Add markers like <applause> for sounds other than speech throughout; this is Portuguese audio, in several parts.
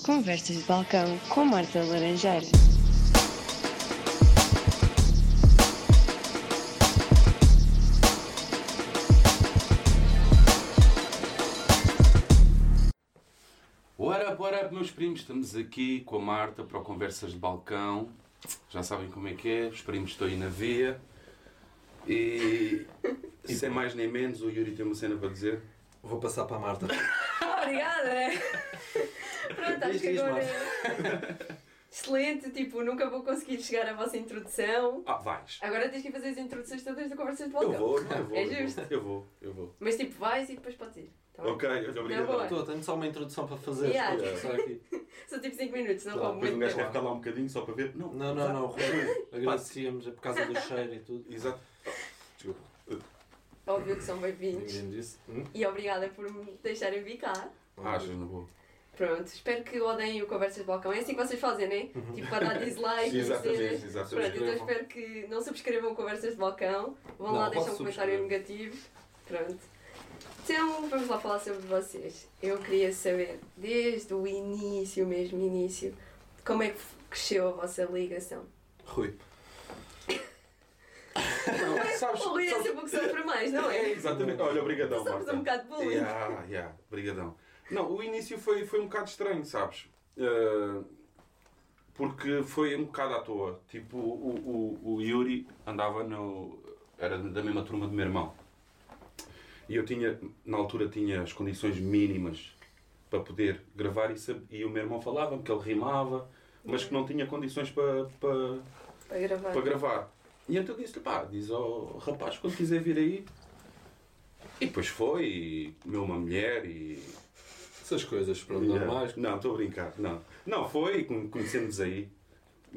Conversas de balcão com Marta Laranjeira. What up, what up, meus primos? Estamos aqui com a Marta para o Conversas de Balcão. Já sabem como é que é, os primos estão aí na via. E, <laughs> e sem mais nem menos, o Yuri tem uma cena para dizer. Vou passar para a Marta. <laughs> Obrigada! <laughs> Pronto, acho que agora. <laughs> Excelente, tipo, nunca vou conseguir chegar à vossa introdução. Ah, vais. Agora tens que fazer as introduções todas da conversa de Eu balcão. vou, não, eu vou. É eu vou, justo. Eu vou, eu vou. Mas tipo, vais e depois podes ir. Tá? Ok, boa. obrigado. Estou, tenho só uma introdução para fazer. Yeah. Pode começar aqui. <laughs> São tipo 5 minutos, não Tá, vou Depois um muito gajo quer ficar lá um bocadinho só para ver. Não, Não, não, não, Rui. Agradecíamos, é por causa do cheiro e tudo. Exato. Oh, desculpa. Óbvio que são bem-vindos. Ninguém disse. Hum? E obrigada por me deixarem vir cá. Ah, já não vou. Pronto, espero que odeiem o Conversas de Balcão. É assim que vocês fazem, né? Tipo, para dar dislike <laughs> Exatamente, exatamente. Pronto, então espero que não subscrevam Conversas de Balcão. Vão Não, lá deixar um comentário negativo. Pronto. Então, vamos lá falar sobre vocês. Eu queria saber, desde o início, mesmo início, como é que cresceu a vossa ligação? Rui. Não, sabes, O Rui é sempre o que sofre mais, não É, é? exatamente. Olha, obrigadão, Somos Marta. um bocado de bullying. Yeah, yeah, brigadão. Não, o início foi, foi um bocado estranho, sabes? Uh, porque foi um bocado à toa. Tipo, o, o, o Yuri andava no. era da mesma turma do meu irmão. E eu tinha, na altura, tinha as condições mínimas para poder gravar e, sab- e o meu irmão falava-me que ele rimava, mas que não tinha condições para, para, Para gravar. para gravar. E então disse-lhe, pá, diz ao rapaz quando quiser vir aí. E depois foi, e comeu uma mulher e. Essas coisas, pronto, normais. Não, estou a brincar, não. Não, foi, e con- conhecemos aí.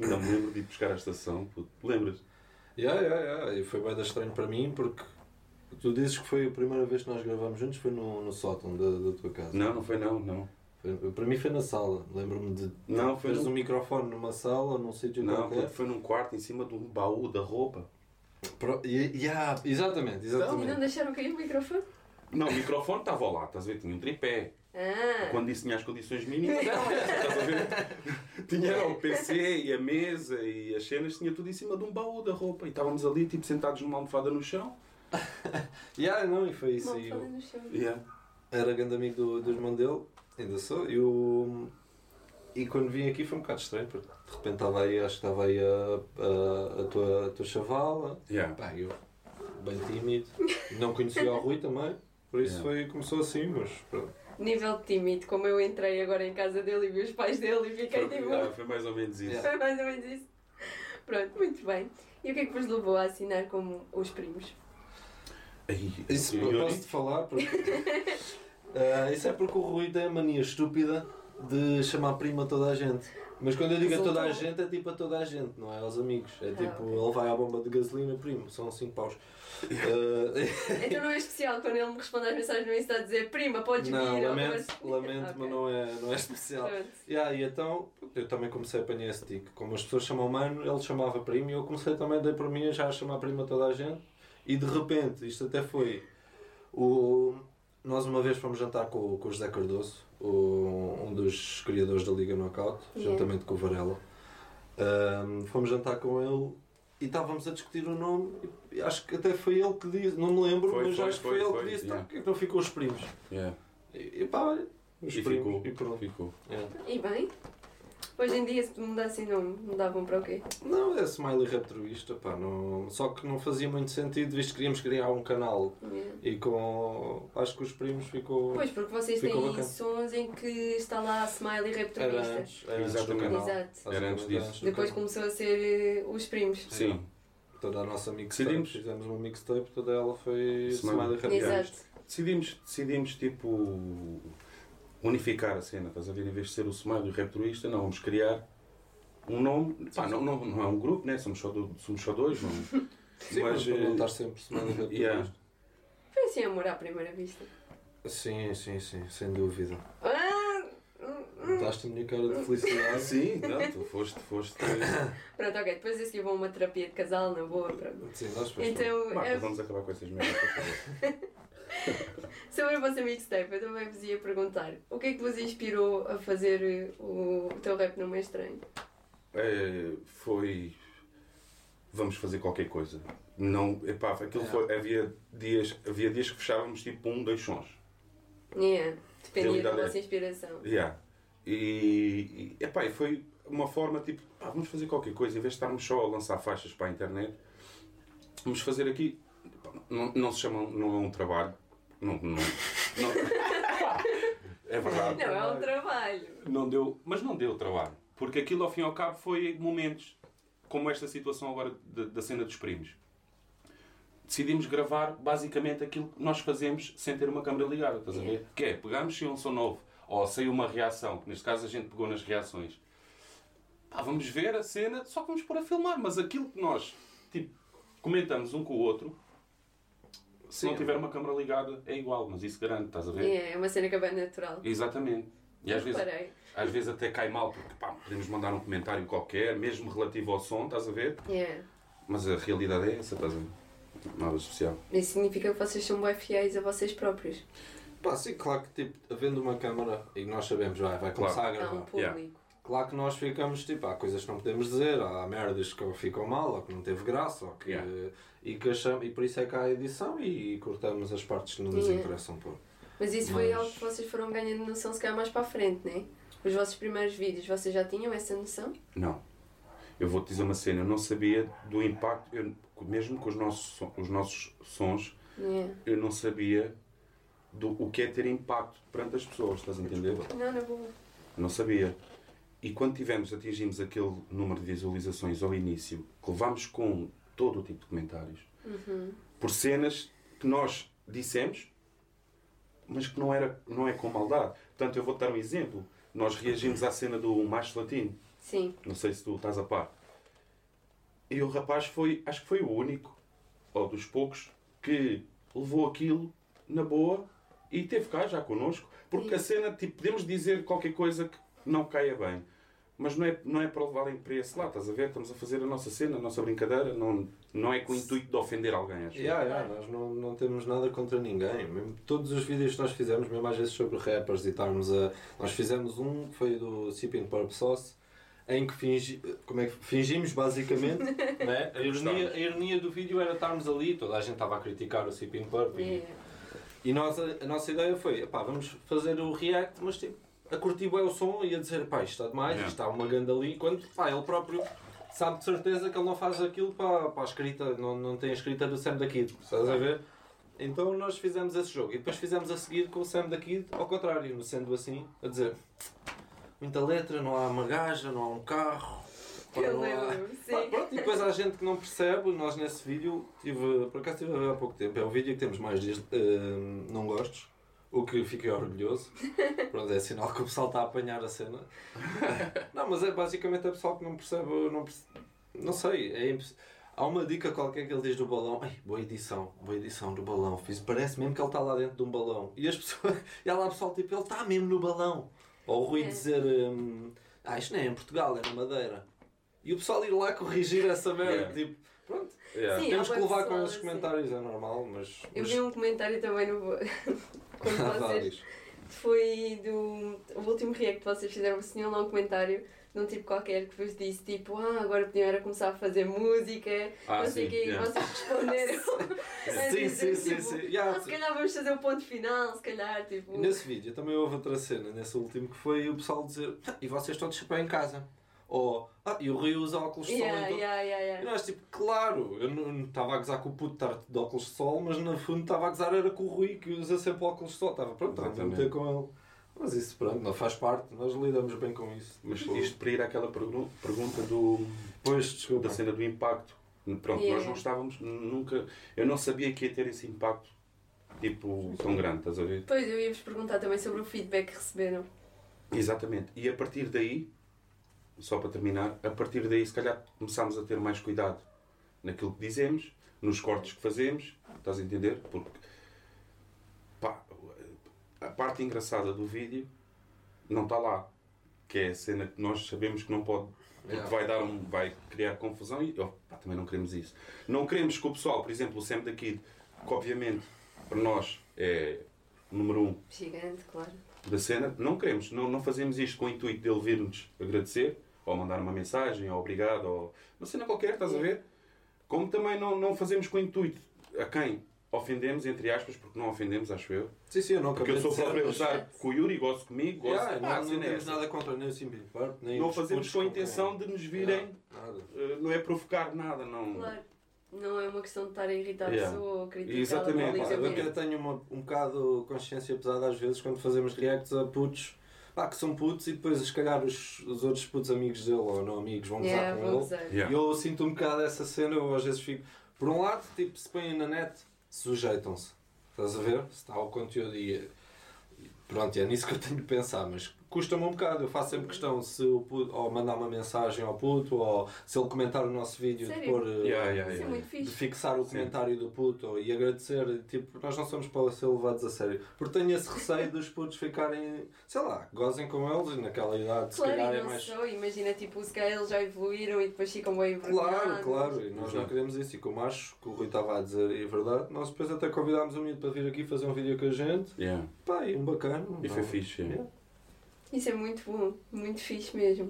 Ainda me lembro de ir buscar a estação, lembras? Yeah, yeah, yeah. E foi bem estranho para mim porque tu dizes que foi a primeira vez que nós gravamos juntos, foi no, no sótão da, da tua casa. Não, não foi não, não. Foi- para mim foi na sala. Lembro-me de Não, foi teres no- um microfone numa sala, num sítio Não, qualquer. puto, foi num quarto em cima de um baú da roupa. Pro- e- yeah, exatamente, E não exatamente. deixaram cair o microfone? Não, o microfone estava lá, estás a ver? Tinha um tripé. Ah, Quando disse tinha as condições mínimas, eram essas, estás a ver? <laughs> Tinha o PC e a mesa e as cenas, tinha tudo em cima de um baú da roupa. E estávamos ali, tipo, sentados numa almofada no chão. <laughs> Yeah, não, e foi isso. E falei eu no chão. Yeah. era grande amigo do, do irmão dele, ainda sou. E, o, e quando vim aqui foi um bocado estranho, porque de repente estava aí, acho que estava aí a, a, a tua, a tua chavala. Yeah. Pá, eu bem tímido. Não conhecia o Rui também. Por isso Yeah. foi, começou assim, mas pronto. Nível tímido, como eu entrei agora em casa dele e vi os pais dele e fiquei tipo. Yeah, foi mais ou menos isso. Foi mais ou menos isso. Pronto, muito bem. E o que é que vos levou a assinar como os primos? Isso posso-te falar porque. Ah, <laughs> isso é porque o Rui tem a mania estúpida de chamar prima a toda a gente. Mas quando eu digo a toda a gente, é tipo a toda a gente, não é aos amigos. É Ah, tipo, ok. ele vai à bomba de gasolina, primo, são 5 paus. Ah, <laughs> Então não é especial quando ele me responde às mensagens no Insta a dizer prima, podes não, vir. lamento, conversa- lamento Ok. mas não é, não é especial. Yeah, e então eu também comecei a apanhar esse tique. Como as pessoas chamam mano, ele chamava primo e eu comecei também, dei por mim, já a chamar primo a toda a gente. E de repente, isto até foi. O... Nós uma vez fomos jantar com, com o José Cardoso, o- um dos criadores da Liga Knockout, Yeah. juntamente com o Varela. Ahm, fomos jantar com ele e estávamos a discutir o nome. E acho que até foi ele que disse, não me lembro, Foi, mas foi, acho que foi, foi, ele foi, que disse: yeah. tá, é que não ficou os primos? Yeah. E, e pá, olha, os E primos. ficou. E pronto. ficou. Yeah. E bem, hoje em dia se mudassem nome, mudavam para o quê? Não, é smiley retroísta, pá, não... só que não fazia muito sentido, visto que queríamos criar um canal Yeah. e com. Acho que os primos ficou. Pois, porque vocês têm bacana. sons em que está lá Smiley Era Reptolista. antes, era antes do Exatamente. canal. Exato. Era antes disso. Depois começou a ser eh, os primos. Sim. Toda a nossa mixtape, Decidimos. fizemos uma mixtape, toda ela foi Smiley. smiley retroísta. Exato. Decidimos, decidimos tipo unificar a cena, estás a ver? Em vez de ser o Smile e o Raptorista, não, vamos criar um nome. Pá, não, não, não é um grupo, né? Somos só, do- somos só dois, não. <laughs> Sim, mas, eh, para não estar sempre smiley retroísta. yeah. Foi assim amor à primeira vista. Sim, sim, sim, sem dúvida. Ah! hum, hum. Notaste a minha cara de felicidade. <laughs> Sim, não, tu foste, foste. <coughs> Pronto, ok. Depois a seguir vou a uma terapia de casal, na boa. Pronto. Sim, nós depois Então, Marta, é- vamos acabar com essas merdas. <laughs> Sobre a vossa mixtape, eu também vos ia perguntar o que é que vos inspirou a fazer eh, o, o teu rap não é estranho? É, foi. Vamos fazer qualquer coisa. Não, epá, aquilo É. foi. Havia dias, havia dias que fechávamos tipo um, dois sons. Yeah, dependia da Realidade é- vossa inspiração. Yeah. E, e, epá, e foi uma forma tipo, pá, vamos fazer qualquer coisa, em vez de estarmos só a lançar faixas para a internet, vamos fazer aqui. Não, não se chama, não é um trabalho. Não, não, <laughs> não- é verdade. Não, é um trabalho. Não deu, mas não deu trabalho. Porque aquilo ao fim e ao cabo foi momentos como esta situação agora da, da cena dos primos. Decidimos gravar basicamente aquilo que nós fazemos sem ter uma câmera ligada, estás a ver? Que é, pegamos sem um som novo, ou sem uma reação, que neste caso a gente pegou nas reações. Pá, vamos ver a cena, só que vamos pôr a filmar, mas aquilo que nós tipo, comentamos um com o outro, se Sim. não tiver uma câmera ligada, é igual, mas isso garante, estás a ver? Yeah, é uma cena que é bem natural. Exatamente. E às vezes, às vezes até cai mal, porque pá, podemos mandar um comentário qualquer, mesmo relativo ao som, estás a ver? Yeah. Mas a realidade é essa, estás a ver? Nada especial. Isso significa que vocês são bem fiéis a vocês próprios. Pá, sim, claro que tipo, havendo uma câmara e nós sabemos, vai, vai Claro. começar a Há gravar. um público. Yeah. Claro que nós ficamos, tipo, há coisas que não podemos dizer, há merdas que ficam mal, ou que não teve graça, ou que, Yeah. e, que achamos, e por isso é que há a edição e cortamos as partes que não nos Yeah. interessam pôr. Mas isso foi Mas- algo que vocês foram ganhando noção se calhar mais para a frente, não é? Os vossos primeiros vídeos, vocês já tinham essa noção? Não. Eu vou-te dizer uma cena, eu não sabia do impacto, eu, mesmo com os nossos, os nossos sons, Yeah. eu não sabia do o que é ter impacto perante as pessoas, estás a entender? Não, na boa. Não sabia. E quando tivemos, atingimos aquele número de visualizações ao início, que levámos com todo o tipo de comentários, Uhum. por cenas que nós dissemos, mas que não, era, não é com maldade. Portanto, eu vou-te dar um exemplo. Nós reagimos à cena do macho latino. Sim. Não sei se tu estás a par. E o rapaz foi, acho que foi o único, ou dos poucos, que levou aquilo na boa e teve cá já connosco. Porque a cena, tipo, podemos dizer qualquer coisa que não caia bem. Mas não é, não é para levarem para esse lado, estás a ver? Estamos a fazer a nossa cena, a nossa brincadeira, não, não é com o intuito de ofender alguém, acho. Yeah, yeah, nós não, não temos nada contra ninguém. Mesmo todos os vídeos que nós fizemos, mesmo às vezes sobre rappers e estarmos a. Nós fizemos um que foi do Sipping Purp Sauce, em que fingi, como é que, fingimos basicamente. <laughs> né? a, ironia, a ironia do vídeo era estarmos ali, toda a gente estava a criticar o Sipping Purp. E, Yeah. e nós, a, a nossa ideia foi: epá, vamos fazer o react, mas tipo, a curtir bem o som e a dizer: pá, isto está demais, Yeah. isto está uma ganda ali. Quando pá, ele próprio sabe de certeza que ele não faz aquilo para, para a escrita, não, não tem a escrita do Sam da Kid, estás a ver? Então nós fizemos esse jogo e depois fizemos a seguir com o Sam da Kid ao contrário, sendo assim, a dizer muita letra, não há uma gaja, não há um carro. pá, Eu há- lembro, sim. Pá, pronto, e depois há gente que não percebe, nós nesse vídeo, tive, por acaso estive a ver há pouco tempo, é o vídeo que temos mais dias eh, não gostos, o que fiquei orgulhoso. <laughs> Pronto, é sinal que o pessoal está a apanhar a cena. Não, mas é basicamente é pessoal que não percebe, não, perce- não sei, é imposs- Há uma dica qualquer que ele diz do balão, Ai, boa edição, boa edição do balão, fiz, parece mesmo que ele está lá dentro de um balão. E as pessoas, <laughs> e há lá pessoal tipo, ele está mesmo no balão. Ou o Rui É. dizer, hum, ah, isto não é em Portugal, é na Madeira. E o pessoal ir lá corrigir essa merda, Yeah. tipo, pronto. Yeah. Sim. Temos que levar com esses assim. comentários, é normal, mas. Eu vi um comentário também no. <laughs> quando <laughs> vocês. Foi do. O último react que vocês fizeram, vocês tinham lá um comentário de um tipo qualquer que vos disse tipo, ah, agora podiam era começar a fazer música, Ah, não sei o sim, quê, e yeah. vocês responderam. <laughs> Sim, dizer, sim, sim, tipo, sim. Yeah, Ah, se calhar vamos fazer o ponto final, se calhar, tipo. Nesse vídeo também houve outra cena, nesse último, que foi o pessoal dizer "Ah, e vocês todos chapéu em casa. Ou, ah, e o Rui usa óculos de sol. Yeah, então... yeah, yeah, E nós, tipo, claro, eu não estava a gozar com o puto estar de óculos de sol, mas no fundo estava a gozar era com o Rui, que usa sempre óculos de sol. Estava pronto, estava a meter com ele. Mas isso, pronto, não faz parte, nós lidamos bem com isso. Mas Tipo, isto para ir àquela pergu- pergunta do, Pois, desculpa. da cena do impacto. Pronto, Yeah. nós não estávamos nunca. Eu não sabia que ia ter esse impacto tipo tão grande, estás a ver? Depois eu ia-vos perguntar também sobre o feedback que receberam. Exatamente. E a partir daí, só para terminar, a partir daí se calhar começámos a ter mais cuidado naquilo que dizemos, nos cortes que fazemos, estás a entender? Porque pá, a parte engraçada do vídeo não está lá. Que é a cena que nós sabemos que não pode. Porque vai, dar um, vai criar confusão e oh, pá, também não queremos isso. Não queremos que o pessoal, por exemplo, o Sam da Kid, que obviamente para nós é número um Gigante, claro. da cena. Não queremos, não, não fazemos isto com o intuito dele vir-nos agradecer, ou mandar uma mensagem, ou obrigado, ou uma cena qualquer, estás a ver? Como também não, não fazemos com intuito a quem ofendemos, entre aspas, porque não ofendemos, acho eu. Sim, sim, eu não Porque eu sou próprio a gostar com o Yuri, gosto comigo, gosto Yeah, não, não é temos nada contra nem o Purple, nem Não os fazemos com a intenção de nos virem, Yeah, nada. eh, não é provocar nada, não. Claro. Não é uma questão de estar a irritar a pessoa ou criticar Exatamente. Pá, eu até tenho uma, um bocado consciência pesada às vezes quando fazemos reacts a putos pá, que são putos e depois se calhar os, os outros putos amigos dele ou não amigos vão gozar Yeah, com vou ele. Yeah. E eu sinto um bocado essa cena, eu às vezes fico. Por um lado, tipo, se põem na net, sujeitam-se. Estás a ver? Se está o conteúdo e Pronto, é nisso que eu tenho de pensar, mas custa-me um bocado. Eu faço sempre questão se o puto, ou mandar uma mensagem ao puto, ou se ele comentar o nosso vídeo, de Sério? pôr. eh, Yeah, yeah, Isso é yeah. de fixar o Sim. comentário do puto e agradecer, tipo, nós não somos para ser levados a sério. Porque tenho esse receio dos putos ficarem, sei lá, gozem com eles e naquela idade, se Claro, calhar e é não mais. só, imagina, tipo, se calhar eles já evoluíram e depois ficam bem Claro, claro, e nós não queremos isso. E como acho que o Rui estava a dizer, e é verdade, nós depois até convidámos o miúdo para vir aqui fazer um vídeo com a gente. Yeah. Pá, e um bacana. E foi não- fixe. yeah. Isso é muito bom, muito fixe mesmo.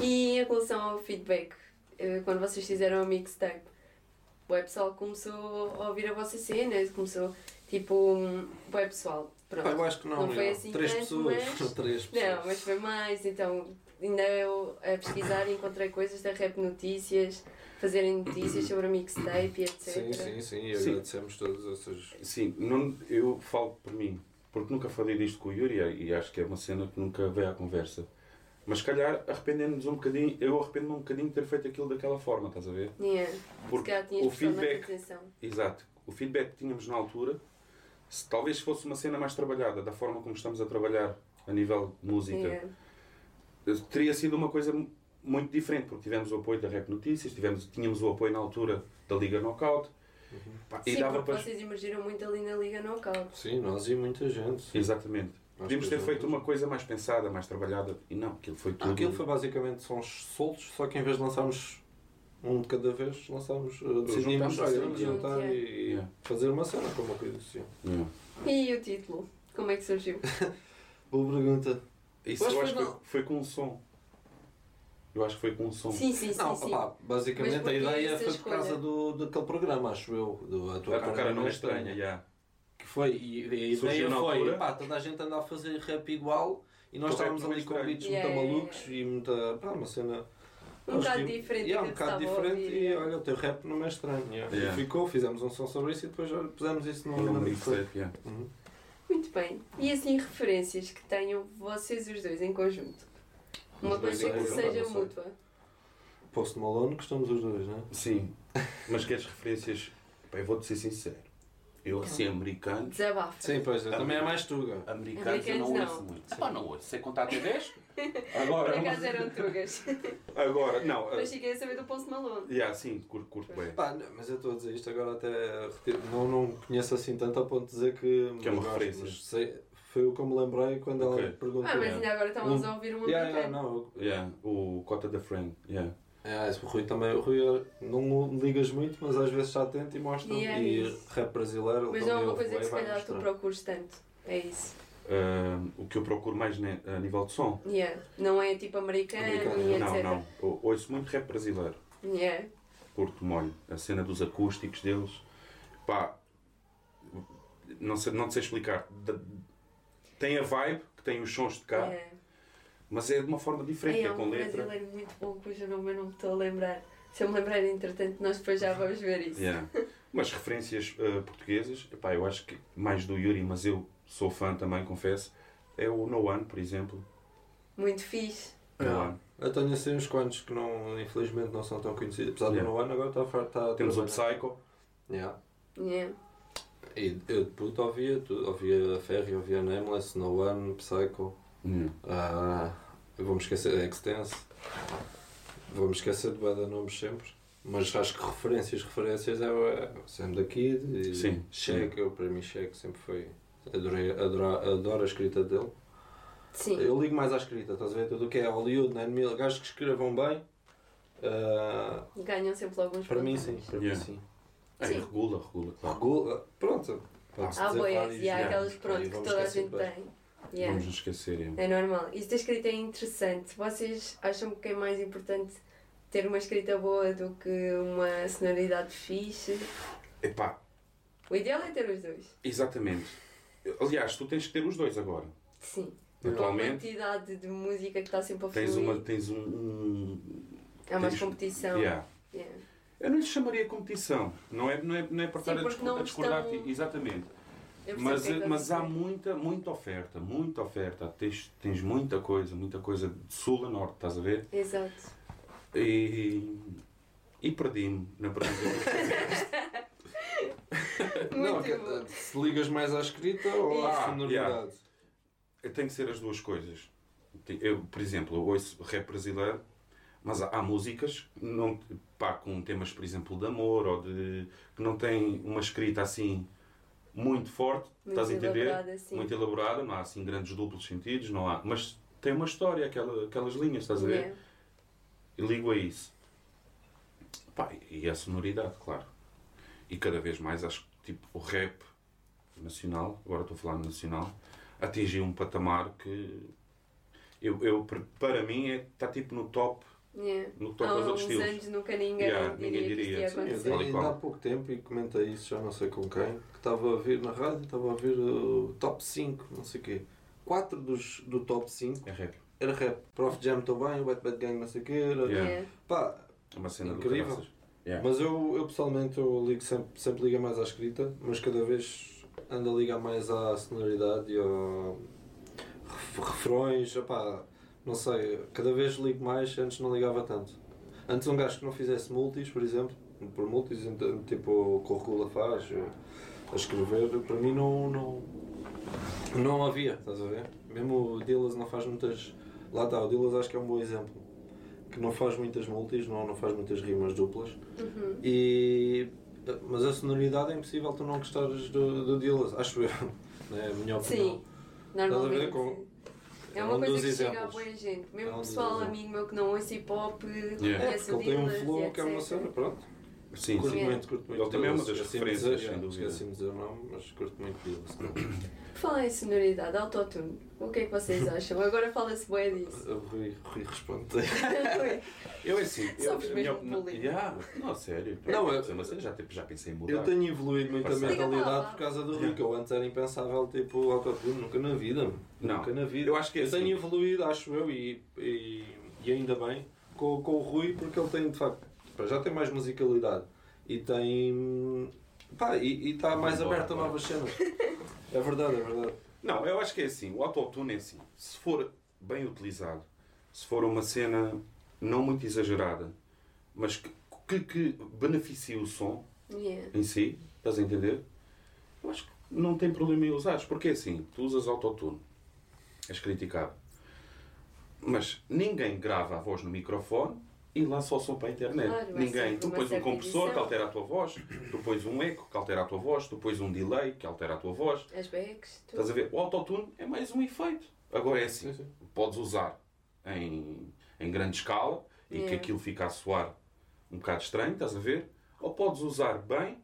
E em relação ao feedback, eh, quando vocês fizeram a mixtape, o web pessoal começou a ouvir a vossa cena, começou tipo, um, o web pessoal. Pronto. Eu acho que não, Não foi assim Três tanto, pessoas. mas- <laughs> Três pessoas. Não, mas foi mais, então ainda eu a pesquisar e encontrei coisas da Rap Notícias, fazerem notícias sobre a mixtape e etc. Sim, sim, sim. E Sim. agradecemos todas essas. Sim, não, eu falo por mim, porque nunca falei disto com o Yuri e acho que é uma cena que nunca veio à conversa. Mas se calhar arrependendo-nos um bocadinho, eu arrependo-me um bocadinho de ter feito aquilo daquela forma, estás a ver? Yeah. Porque o feedback, exato, o feedback que tínhamos na altura, se talvez fosse uma cena mais trabalhada, da forma como estamos a trabalhar a nível música, Yeah. teria sido uma coisa mu- muito diferente, porque tivemos o apoio da Rap Notícias, tivemos, tínhamos o apoio na altura da Liga Knockout, pá, e Sim, dava porque para... vocês emergiram muito ali na Liga Knockout. Sim, nós e muita gente. sim. Exatamente. Nós Podíamos ter feito uma coisa mais pensada, mais trabalhada, e não, aquilo foi tudo... Ah, Aquilo foi basicamente sons soltos, só que em vez de lançarmos um de cada vez, lançámos, uh, decidimos juntar e Yeah. fazer uma cena como uma coisa assim. Yeah. E o título? Como é que surgiu? <laughs> Boa pergunta. Isso eu foi acho que foi com um som. Eu acho que foi com um som. Sim, sim, sim. Não, sim. opá, basicamente a ideia foi por causa do, daquele programa, acho eu, do A Tua A tua cara não é estranha. estranha. yeah. Que foi, e, e a Surgiu ideia foi, pá, toda a gente anda a fazer rap igual e nós O estávamos não é ali com beats Yeah, muito yeah, malucos e muita, pá, uma cena... Um bocado diferente Yeah, um bocado diferente e yeah. olha, o teu rap não é estranho. yeah. Yeah. E ficou, fizemos um som sobre isso e depois olha, pusemos isso no, No mixtape, yeah. Uhum. Muito bem. E assim, referências que tenham vocês os dois em conjunto? Uma coisa que seja mútua. Post Malone, gostamos os dois, não é? Sim. <laughs> Mas queres referências? Pá, eu vou-te ser sincero. Eu, assim, americanos. Desabafa. Sim, pois, eu também é mais tuga. Americanos eu não ouço muito. Epá, não ouço. Sei contar até 10. <laughs> Por Agora. acaso eram tugas. <laughs> Agora, não. Mas fiquei a saber do Post Malone. Yeah, sim, curto, curto bem. Pá, não, mas eu estou a dizer isto agora até retiro- não, não conheço assim tanto a ponto de dizer que, Que é uma referência. mas sei- foi o que eu me lembrei quando Ok. ela perguntou. Ah, mas ainda agora estávamos a ouvir um Yeah, yeah, americano. não, Yeah, o Cota da Friend. Yeah. é, o Rui também, o Rui é- não ligas muito, mas às vezes está atento e mostra. Yeah, e isso. rap brasileiro, Mas não é uma coisa que se calhar tu procuras tanto. É isso. Ah, o que eu procuro mais ne- a nível de som. Yeah. Não é tipo americano, Americano, e Não, etc. não. Eu ouço muito rap brasileiro. Yeah. Curto molho. A cena dos acústicos deles. Pá. Não sei, não te sei explicar. Tem a vibe, que tem os sons de cá, Yeah. mas é de uma forma diferente, é há com um letra. brasileiro muito bom cujo nome eu não me estou a lembrar. Se eu me lembrar, entretanto, nós depois já vamos ver isso. Yeah. Mas referências ah, portuguesas, epá, eu acho que mais do Yuri, mas eu sou fã também, confesso, é o No One, por exemplo. Muito fixe. No. One. Eu tenho assim uns quantos que não, infelizmente não são tão conhecidos. Apesar Yeah. do No One agora está a a Temos o. Psycho. Yeah. Yeah. E eu de puto ouvia tudo, ouvia a Ferry, ouvia Nameless, No One, Psycho. Hum. Eu vou-me esquecer Extense. Vou-me esquecer de Bada Nomes sempre. Mas acho que referências, referências é o Sam da Kid e Sim, Shaq. Eu, para mim, Shaq sempre foi. Adorei, adoro, adoro a escrita dele. Sim. Eu ligo mais à escrita, estás a ver? Tudo o que é Hollywood, né? Gajos que escrevam bem. ah, Ganham sempre alguns para mim, sim. Para Yeah. mim, sim. Aí, Sim. regula, regula, claro. Regula- Pronto. Pode-se Há dizer boias vários e há aquelas pronto que toda a gente tem. Yeah. Vamos nos esquecer. é. É normal. Isso da escrita é interessante. Vocês acham que é mais importante ter uma escrita boa do que uma sonoridade fixe? Epá, O ideal é ter os dois. exatamente. Aliás, tu tens que ter os dois agora. Sim. Com a Atualmente quantidade de música que está sempre a fluir. tens, uma, tens um. um Há mais tens- competição. Yeah. Yeah. Eu não lhe chamaria competição. Não é, não é, não é para Sim, estar a, discor- a discordar. estão- Exatamente. Mas, é que mas há muita, muita oferta, muita oferta. Tens, tens muita coisa, muita coisa de sul a norte, estás a ver? Exato. E, e perdi-me na pergunta. Não, <laughs> que- se ligas mais à escrita ou à sonoridade? Tem que ser as duas coisas. Eu, por exemplo, eu ouço rap brasileiro, mas há, há músicas não, pá, com temas, por exemplo, de amor ou de que não têm uma escrita assim muito forte, Muito estás a entender? Muito elaborada, não há assim grandes duplos sentidos, não há, mas tem uma história, aquela, aquelas linhas, estás a ver? Yeah. E ligo a isso. Pá, e a sonoridade, claro. E cada vez mais acho que tipo, o rap nacional, agora estou a falar nacional, atingiu um patamar que eu, eu para mim é, está tipo no top, Yeah. no top Há dos outros uns estilos. anos nunca ninguém Yeah, diria ninguém que isto diria, ia eu e ainda há pouco tempo e comentei isso, já não sei com quem, que estava a ver na rádio, estava a ver o top 5, não sei o quê. 4 dos, do top 5 É rap. era rap. Prof Jam também, Wet Bad Gang, não sei o quê. Era... Yeah. Pá, É uma cena Incrível. Yeah. mas eu, eu pessoalmente eu ligo sempre, sempre ligo mais à escrita, mas cada vez ando a ligar mais à sonoridade e ao ref- refrões, opá, não sei, cada vez ligo mais, antes não ligava tanto. Antes um gajo que não fizesse multis, por exemplo, por multis, tipo o Regula faz, eh, a escrever, para mim não, não, não havia, estás a ver? Mesmo o Dillas não faz muitas. Lá está, o Dillas acho que é um bom exemplo. Que não faz muitas multis, não, não faz muitas rimas duplas. Uhum. E, mas a sonoridade é impossível tu não gostares do, do Dillas, acho eu. <laughs> É a minha opinião. Sim, normalmente. Estás a ver com- É é uma um coisa que chega a exemplos. boa gente. Mesmo É um pessoal exemplos. amigo meu que não ouça hip hop, Yeah. É, conhece porque o ele tem um flow que é uma cena, pronto. Sim, Curto sim. Yeah. muito, curto muito. Ele também é uma das referências, dizer, sem dúvida. Esqueci-me de dizer o nome, mas curto muito Dillas. Falar em sonoridade, autotune, o que é que vocês <laughs> acham? Agora fala-se bem disso. O Rui, Rui responde. <laughs> Eu é assim. eu, Somos a mesmo minha- bullying. Yeah, não, sério. <laughs> Não, eu- é cena, já, tipo, já pensei em mudar. Eu tenho evoluído muito a mentalidade por causa do. Rui, que eu antes era impensável, tipo, autotune, nunca na vida. Não, Nunca na vida. eu acho que é Eu tenho assim. evoluído, acho eu, e, e, e ainda bem, com, com o Rui, porque ele tem, de facto, já tem mais musicalidade e tem. pá, e está mais aberto a novas cenas. É verdade, é verdade. Não, eu acho que é assim. O autotune é assim. Se for bem utilizado, se for uma cena não muito exagerada, mas que, que, que beneficie o som Yeah. em si, estás a entender? Eu acho que não tem problema em usares. Porque é assim, tu usas autotune, és criticado. Mas ninguém grava a voz no microfone e lança o som para a internet. Claro, ninguém. Tu pões um compressor que edição. altera a tua voz, tu pões um eco que altera a tua voz, tu pões um delay que altera a tua voz. As backs, tudo. Estás a ver? O autotune é mais um efeito. Agora é assim, Sim, sim. podes usar em, em grande escala e que Yeah. aquilo fica a soar um bocado estranho, estás a ver? Ou podes usar bem,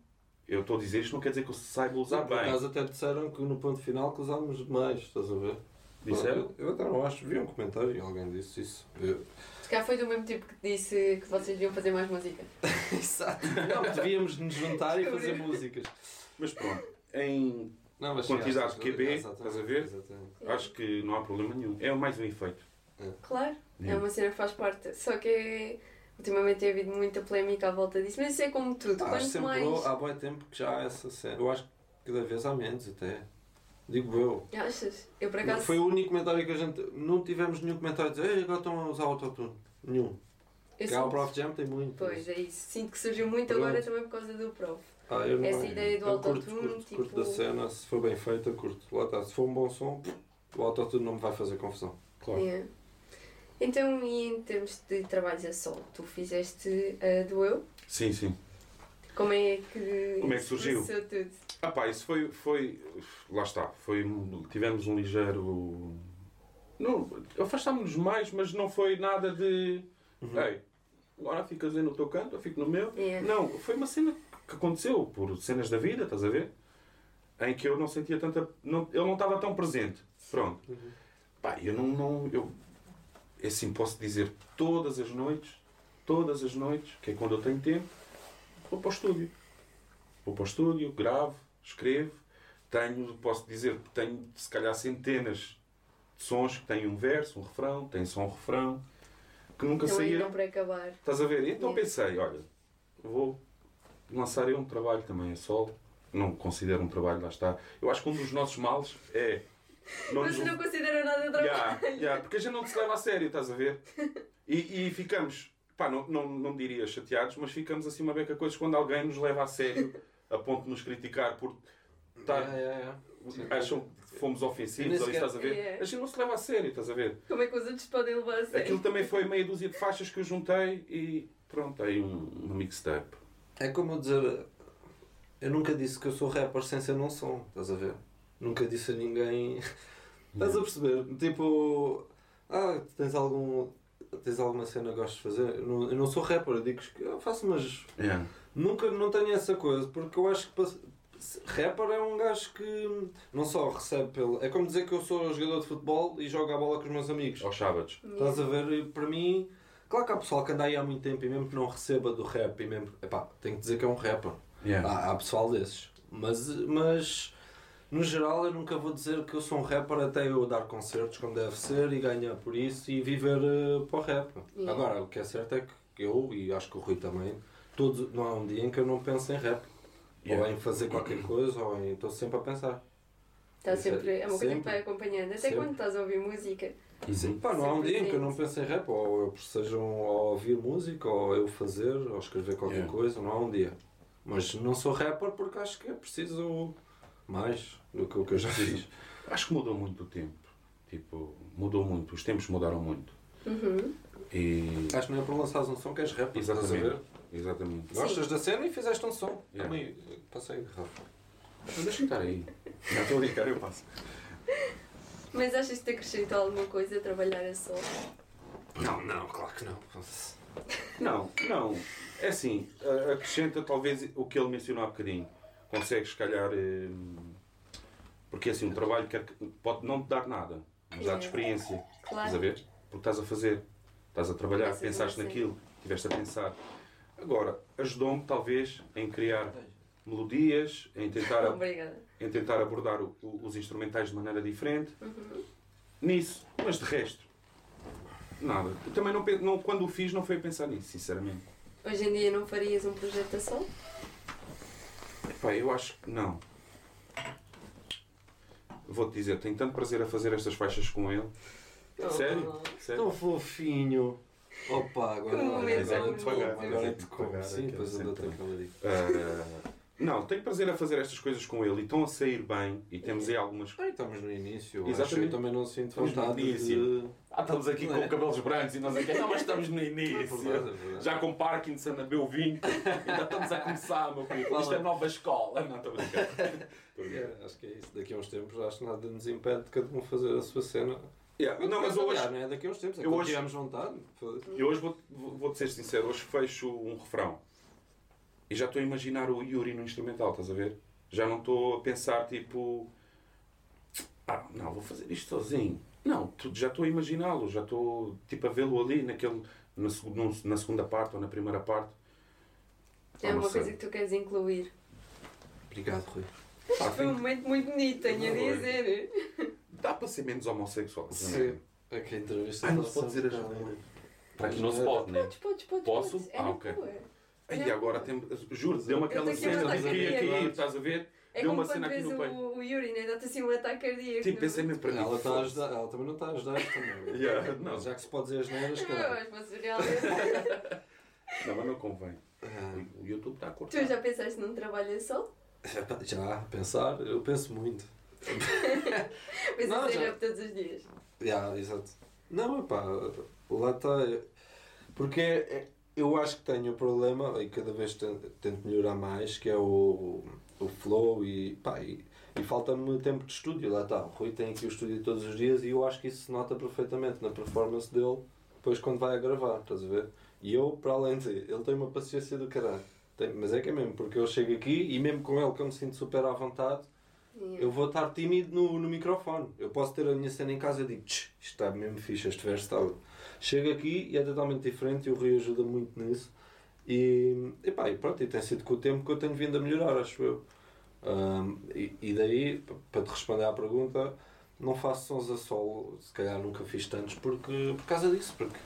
eu estou a dizer isto não quer dizer que eu saiba usar Por bem. acaso até disseram que no ponto final que usámos demais, estás a ver? Disseram? Eu, eu até não acho, vi um comentário e alguém disse isso. Eu- Se calhar foi do mesmo tipo que disse que vocês deviam fazer mais música. <laughs> Exato. Não, devíamos nos juntar e fazer músicas. Mas pronto, em, Não, mas Quantidade de QB, exatamente, estás a ver? exatamente. acho que não há problema nenhum. É mais um efeito. Claro, é Yeah. uma cena que faz parte. Só que ultimamente tem havido muita polémica à volta disso. Mas isso é como tudo. Ah, acho Quanto sempre mais. há bom tempo que já há essa cena. Eu acho que cada vez há menos até. Digo eu. Achas? Eu por acaso. Foi o único comentário que a gente. Não tivemos nenhum comentário a dizer Ei, agora estão a usar autotune. Nenhum. eu Cá o sinto- Prof Jam tem muito. Pois, é isso. Sinto que surgiu muito Pronto. agora também por causa do prof. Ah, eu não, Essa ideia do eu curto, autotune, curto, tipo- curto da cena, se for bem feita, curto. Lá está, se for um bom som, o autotune não me vai fazer confusão. Claro. Yeah. Então, e em termos de trabalhos a sol, tu fizeste a do eu? Sim, sim. Como é que. Como é que isso surgiu? tudo? Ah pá, isso foi, foi. Lá está. Foi, tivemos um ligeiro. Não, afastámos-nos mais, mas não foi nada de. Uhum. Ei, agora ficas aí no teu canto, eu fico no meu. Yeah. Não, foi uma cena que aconteceu por cenas da vida, estás a ver? em que eu não sentia tanta. Não, ele não estava tão presente. Pronto. Pá, eu não. não eu, assim, posso dizer todas as noites, todas as noites, que é quando eu tenho tempo, vou para o estúdio. Vou para o estúdio, gravo, escrevo. Tenho, posso dizer que tenho se calhar centenas de sons que têm um verso, um refrão, tem só um refrão, que nunca Então ainda saíram. não para acabar. Estás a ver? Então pensei, olha, vou lançar eu um trabalho também a solo. Não considero um trabalho, lá está. Eu acho que um dos nossos males é. Não Mas nos- não considero nada trabalho. Yeah, yeah, porque a gente não se leva a sério, estás a ver? E, e ficamos, pá, não, não, não diria chateados, mas ficamos assim uma beca coisas quando alguém nos leva a sério a ponto de nos criticar por estar. Yeah, yeah, yeah. Acham que fomos ofensivos sequer- estás a ver? Yeah. A gente não se leva a sério, estás a ver? Como é que os outros podem levar a sério? Aquilo também foi meia dúzia de faixas que eu juntei e pronto, aí um, uma mixtape. É como eu dizer, eu nunca disse que eu sou rapper sem ser num som, estás a ver? Nunca disse a ninguém. <laughs> estás a perceber? Tipo, ah, tens algum. Tens alguma cena que gostas de fazer? Eu não, eu não sou rapper, eu digo que eu faço, mas Yeah. nunca não tenho essa coisa, porque eu acho que rapper é um gajo que não só recebe pelo. É como dizer que eu sou jogador de futebol e jogo a bola com os meus amigos. Aos sábados. Yeah. Estás a ver? E para mim, claro que há pessoal que anda aí há muito tempo e mesmo que não receba do rap, e mesmo. Epá, tenho que dizer que é um rapper. Yeah. Há, há pessoal desses. Mas, mas, no geral, eu nunca vou dizer que eu sou um rapper até eu dar concertos como deve ser e ganhar por isso e viver eh, para o rap. Yeah. Agora, o que é certo é que eu, e acho que o Rui também, todos, não há um dia em que eu não penso em rap. Yeah. Ou em fazer qualquer coisa, ou em. Estou sempre a pensar. Está Isso é- sempre, é uma coisa que sempre. vai acompanhando. Até Sempre. quando estás a ouvir música. Sim. Pá, não há um dia em que eu não pense em rap, ou eu sejam a ouvir música, ou eu fazer, ou escrever qualquer Yeah. coisa, não há um dia. Mas não sou rapper porque acho que é preciso mais do que o que eu já fiz. <laughs> Acho que mudou muito o tempo. Tipo, mudou muito. Os tempos mudaram muito. Uhum. E. Acho que não é por lançares um som que és a Exatamente. Exatamente. Gostas da cena e fizeste um som. Yeah. Também, passei, Rafa. Mas Deixa-me estar aí. Já estou a brincar, eu passo. Mas achas que te acrescentou alguma coisa a trabalhar a solo? Não, não, claro que não. Não, não. É assim, a- acrescenta talvez o que ele mencionou há bocadinho. Consegues, se calhar. eh, Porque assim, um trabalho quer que- pode não te dar nada, mas dá-te É. experiência. Estás a Claro. ver? Porque estás a fazer, estás a trabalhar, Começas a pensaste naquilo, estiveste a pensar. Agora, ajudou-me talvez em criar melodias, em tentar, <laughs> Obrigada. em tentar abordar o- o- os instrumentais de maneira diferente. Uhum. Nisso, mas de resto, nada. Eu também não, não, quando o fiz, não foi a pensar nisso, sinceramente. Hoje em dia não farias um projeto a solo? Epá, eu acho que não. Vou-te dizer, tenho tanto prazer a fazer estas faixas com ele. Sério? Sério? Tão fofinho. Opa, agora, Que momento agora, bonito. agora, agora Tem que tocou. pagar Sim, aquele depois eu dou-te sempre. aquela dica. Ah, não, tenho prazer a fazer estas coisas com ele e estão a sair bem e temos aí algumas Ah, estamos no início. Exatamente. Eu também não sinto vontade de... Ah, estamos aqui com cabelos brancos e não sei o quê. Não, mas estamos no <laughs> É é início. Já com Parkinson a beber o vinho. Ainda estamos a começar, meu filho. Isto é nova escola. Não, estou a brincar. <laughs> É, acho que é isso. Daqui a uns tempos acho que nada nos impede de cada um fazer a sua cena. Yeah, Não, mas hoje, não é daqui a uns tempos, é eu hoje- vontade. eu hoje vou, vou, vou-te ser sincero, hoje fecho um refrão. E já estou a imaginar o Yuri no instrumental, estás a ver? Já não estou a pensar tipo. Ah, não, vou fazer isto sozinho. Não, tu- já estou a imaginá-lo, já estou tipo a vê-lo ali naquele, na, na segunda parte ou na primeira parte. É Ah, não uma coisa que tu queres incluir. Obrigado, Rui. Ah, Foi um momento muito bonito, tenho a Não, é. dizer. Dá para ser menos homossexual. Sim. É que a entrevista Ai, não se pode dizer as calma. Aqui não se pode, né? Podes, podes, podes. Posso? podes. É Ah, ok. boa. E agora tem. Juro, deu-me aquela Eu tenho cena uma de que ia ataque cair, estás a ver? É Deu como uma cena aqui no peito. o, o Yuri, né? Dá-te assim um ataque cardíaco. Tipo, pensei mesmo para mim. Ela, está a ajudar, ela também não está a ajudar também. Yeah, não. Já que se pode dizer as neiras, Não, <laughs> caralho. mas realmente. Não, mas não convém. Ah, O YouTube está a cortar. tu já pensaste num trabalho a sol? Já, pensar, eu penso muito. <laughs> Pensas em já. rap todos os dias. Já, exato. Não, pá, lá está. Porque é- eu acho que tenho o problema, e cada vez tento, tento melhorar mais, que é o, o flow e, pá, e, e falta-me tempo de estúdio. Lá está, o Rui tem aqui o estúdio todos os dias e eu acho que isso se nota perfeitamente na performance dele, depois quando vai a gravar, estás a ver? E eu, para além de. Ele tem uma paciência do caralho. Tem- mas é que é mesmo, porque eu chego aqui e mesmo com ele que eu me sinto super à vontade, Yeah. eu vou estar tímido no, no microfone. Eu posso ter a minha cena em casa e digo, "Tch, isto está mesmo fixe, este verso está. Chego aqui e é totalmente diferente e o Rio ajuda muito nisso. E, e pá, e pronto, e tem sido com o tempo que eu tenho vindo a melhorar, acho eu. Ahm, e, e daí, para te responder à pergunta, não faço sons a solo, se calhar nunca fiz tantos porque, por causa disso, porque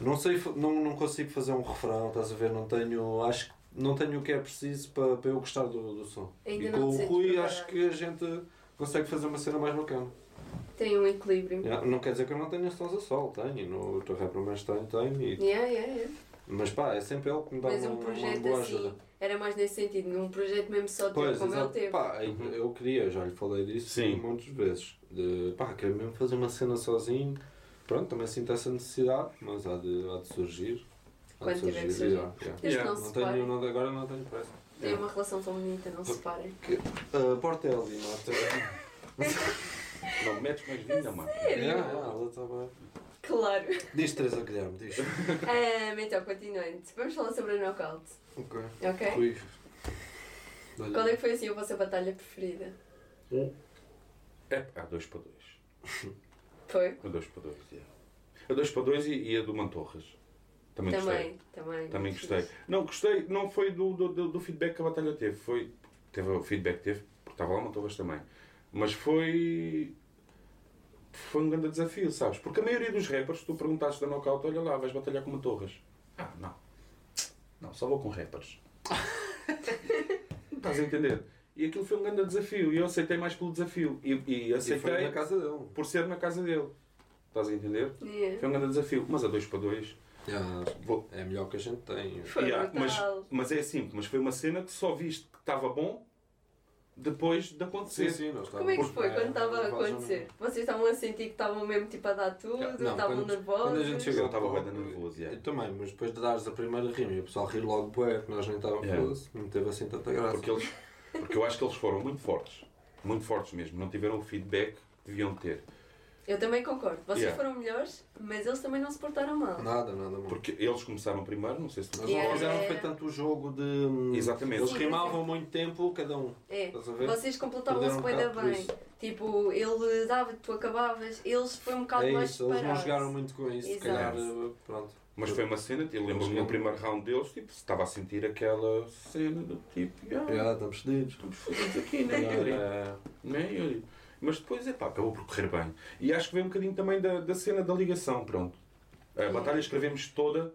não, sei, não, não consigo fazer um refrão, estás a ver? Não tenho, acho que não tenho o que é preciso para, para eu gostar do, do som. Ainda e com o Rui acho que a gente consegue fazer uma cena mais bacana. Tem um equilíbrio. Yeah, Não quer dizer que eu não tenha sons a solo, tenho, no Teu Rapper Mais tenho, tenho, e- Yeah, yeah, yeah. mas pá, é sempre ele que me dá Mas uma, um uma projeto boa assim, ajuda. era mais nesse sentido, num projeto mesmo só teu, Pois, como exato. ele teve. Pá, eu- eu queria, já lhe falei disso Sim. muitas vezes. De, pá, quero mesmo fazer uma cena sozinho. Pronto, também sinto essa necessidade, mas há de, há de surgir. Há Quando de tiver que e surgir. Desde que não Não tenho, não, agora não tenho pressa. Tem uma relação tão bonita, não se separem. Uh, Portelli, nota. <laughs> Não metes mais vinda, mano. Yeah, yeah, ela está bem. Claro. Diz Teresa Guilherme, diz. Ahm, então, continuando. Vamos falar sobre a knockout. Ok. Ok? Rui. Qual é que foi assim a vossa batalha preferida? É, há dois para dois. Foi? A dois para dois, yeah. A dois para dois e, e a do Mantorras. Também, gostei. Também, também. Também muito gostei. fixe. Não, gostei, não foi do, do, do- do feedback que a batalha teve. Foi, teve o feedback que teve, porque estava lá o Mantorras também. Mas foi. Foi um grande desafio, sabes? Porque a maioria dos rappers, se tu perguntasses da knockout, olha lá, vais batalhar com Mantorras. Ah, não. Não, só vou com rappers. <laughs> Estás a entender? E aquilo foi um grande desafio. E eu aceitei mais pelo desafio. E, e E aceitei foi na casa dele. por ser na casa dele. Estás a entender? Yeah. Foi um grande desafio. Mas a 2 para 2. Yeah, Vou... é melhor que a gente tem. Foi Yeah, mas, mas é assim, mas foi uma cena que só viste que estava bom depois de acontecer. Sim, sim, nós Como é que foi quando estava a acontecer? Vocês estavam a sentir que estavam mesmo tipo a dar tudo? Não, estavam quando- nervosos? quando a gente chegou- Eu estava bem nervoso, yeah. Eu também, mas depois de dares a primeira rima e o pessoal rir logo bué, que nós nem estávamos Yeah. yeah. não teve assim tanta graça. Porque, eles, porque eu acho que eles foram muito fortes. Muito fortes mesmo. Não tiveram o feedback que deviam ter. Eu também concordo. Vocês Yeah. foram melhores, mas eles também não se portaram mal. Nada, nada, mano. Porque eles começaram primeiro, não sei se tu Mas Yeah. não fizeram foi tanto o jogo de. Exatamente. Eles Sim, rimavam muito tempo, cada um. É, Estás a ver? vocês completavam-se Perderam um bem bocado. Tipo, ele dava, tu acabavas, eles foi um bocado É mais isso, eles não separados. jogaram muito com isso, se Exato. calhar. eh, Pronto. Mas foi uma cena, eu lembro-me no primeiro round deles, tipo, estava a sentir aquela cena do tipo, "Ah, Já, estamos fedidos. estamos fodidos aqui, né, Yeah, Yuri? yeah. Né, Yuri? Mas depois, epá, acabou por correr bem. E acho que veio um bocadinho também da, da cena da ligação, pronto. A batalha escrevemos toda,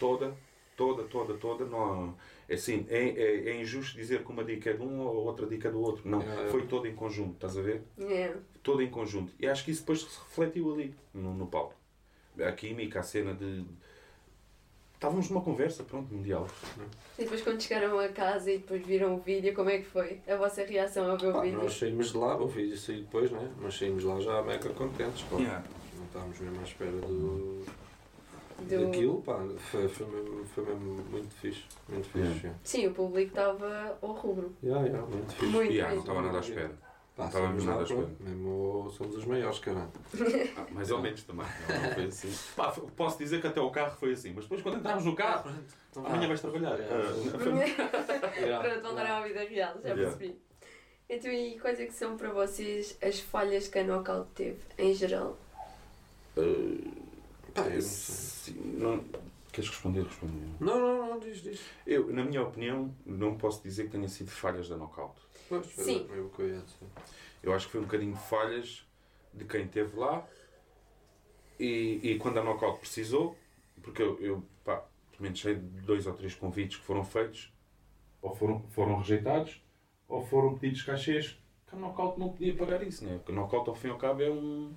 toda, toda, toda, toda. Não, é assim, é, é, é injusto dizer que uma dica é de um ou outra dica é do outro. Não, Yeah. foi toda em conjunto, estás a ver? Yeah. Todo em conjunto. E acho que isso depois se refletiu ali, no, no palco. A química, a cena de... Estávamos numa conversa, pronto, num diálogo. E depois quando chegaram a casa e depois viram o vídeo, como é que foi? A vossa reação a ver o vídeo? nós saímos de lá, o vídeo saiu depois, né? Mas saímos de lá já mega contentes, pá. Yeah. Não estávamos mesmo à espera do. Do- daquilo, pá. Foi, foi, mesmo, foi mesmo muito fixe. Muito fixe. Yeah. Yeah. Sim, o público estava ao rubro. Yeah, yeah, muito fixe. Muito Yeah, não estava nada à espera. Pá, Não estávamos nada pronto, Mesmo somos os maiores, caralho. Ah, mais ou menos também. Não, não foi assim. Pá, posso dizer que até o carro foi assim, mas depois quando entramos no carro, amanhã vais trabalhar. Ah, foi- <laughs> Pronto, voltaram à vida real, já Yeah. percebi. Então, e quais é que são para vocês as falhas que a Knockout teve, em geral? Pá, eu não sei. Não- Queres responder? Responder. Não, não, não, diz, diz. Eu, na minha opinião, não posso dizer que tenha sido falhas da knockout. Pois, Sim. o que eu ia dizer. Eu acho que foi um bocadinho de falhas de quem esteve lá e, e quando a knockout precisou, porque eu, eu pá, pelo menos sei de dois ou três convites que foram feitos, ou foram, foram rejeitados, ou foram pedidos cachês, que a knockout não podia pagar isso, né? Porque a knockout, ao fim e ao cabo, é um.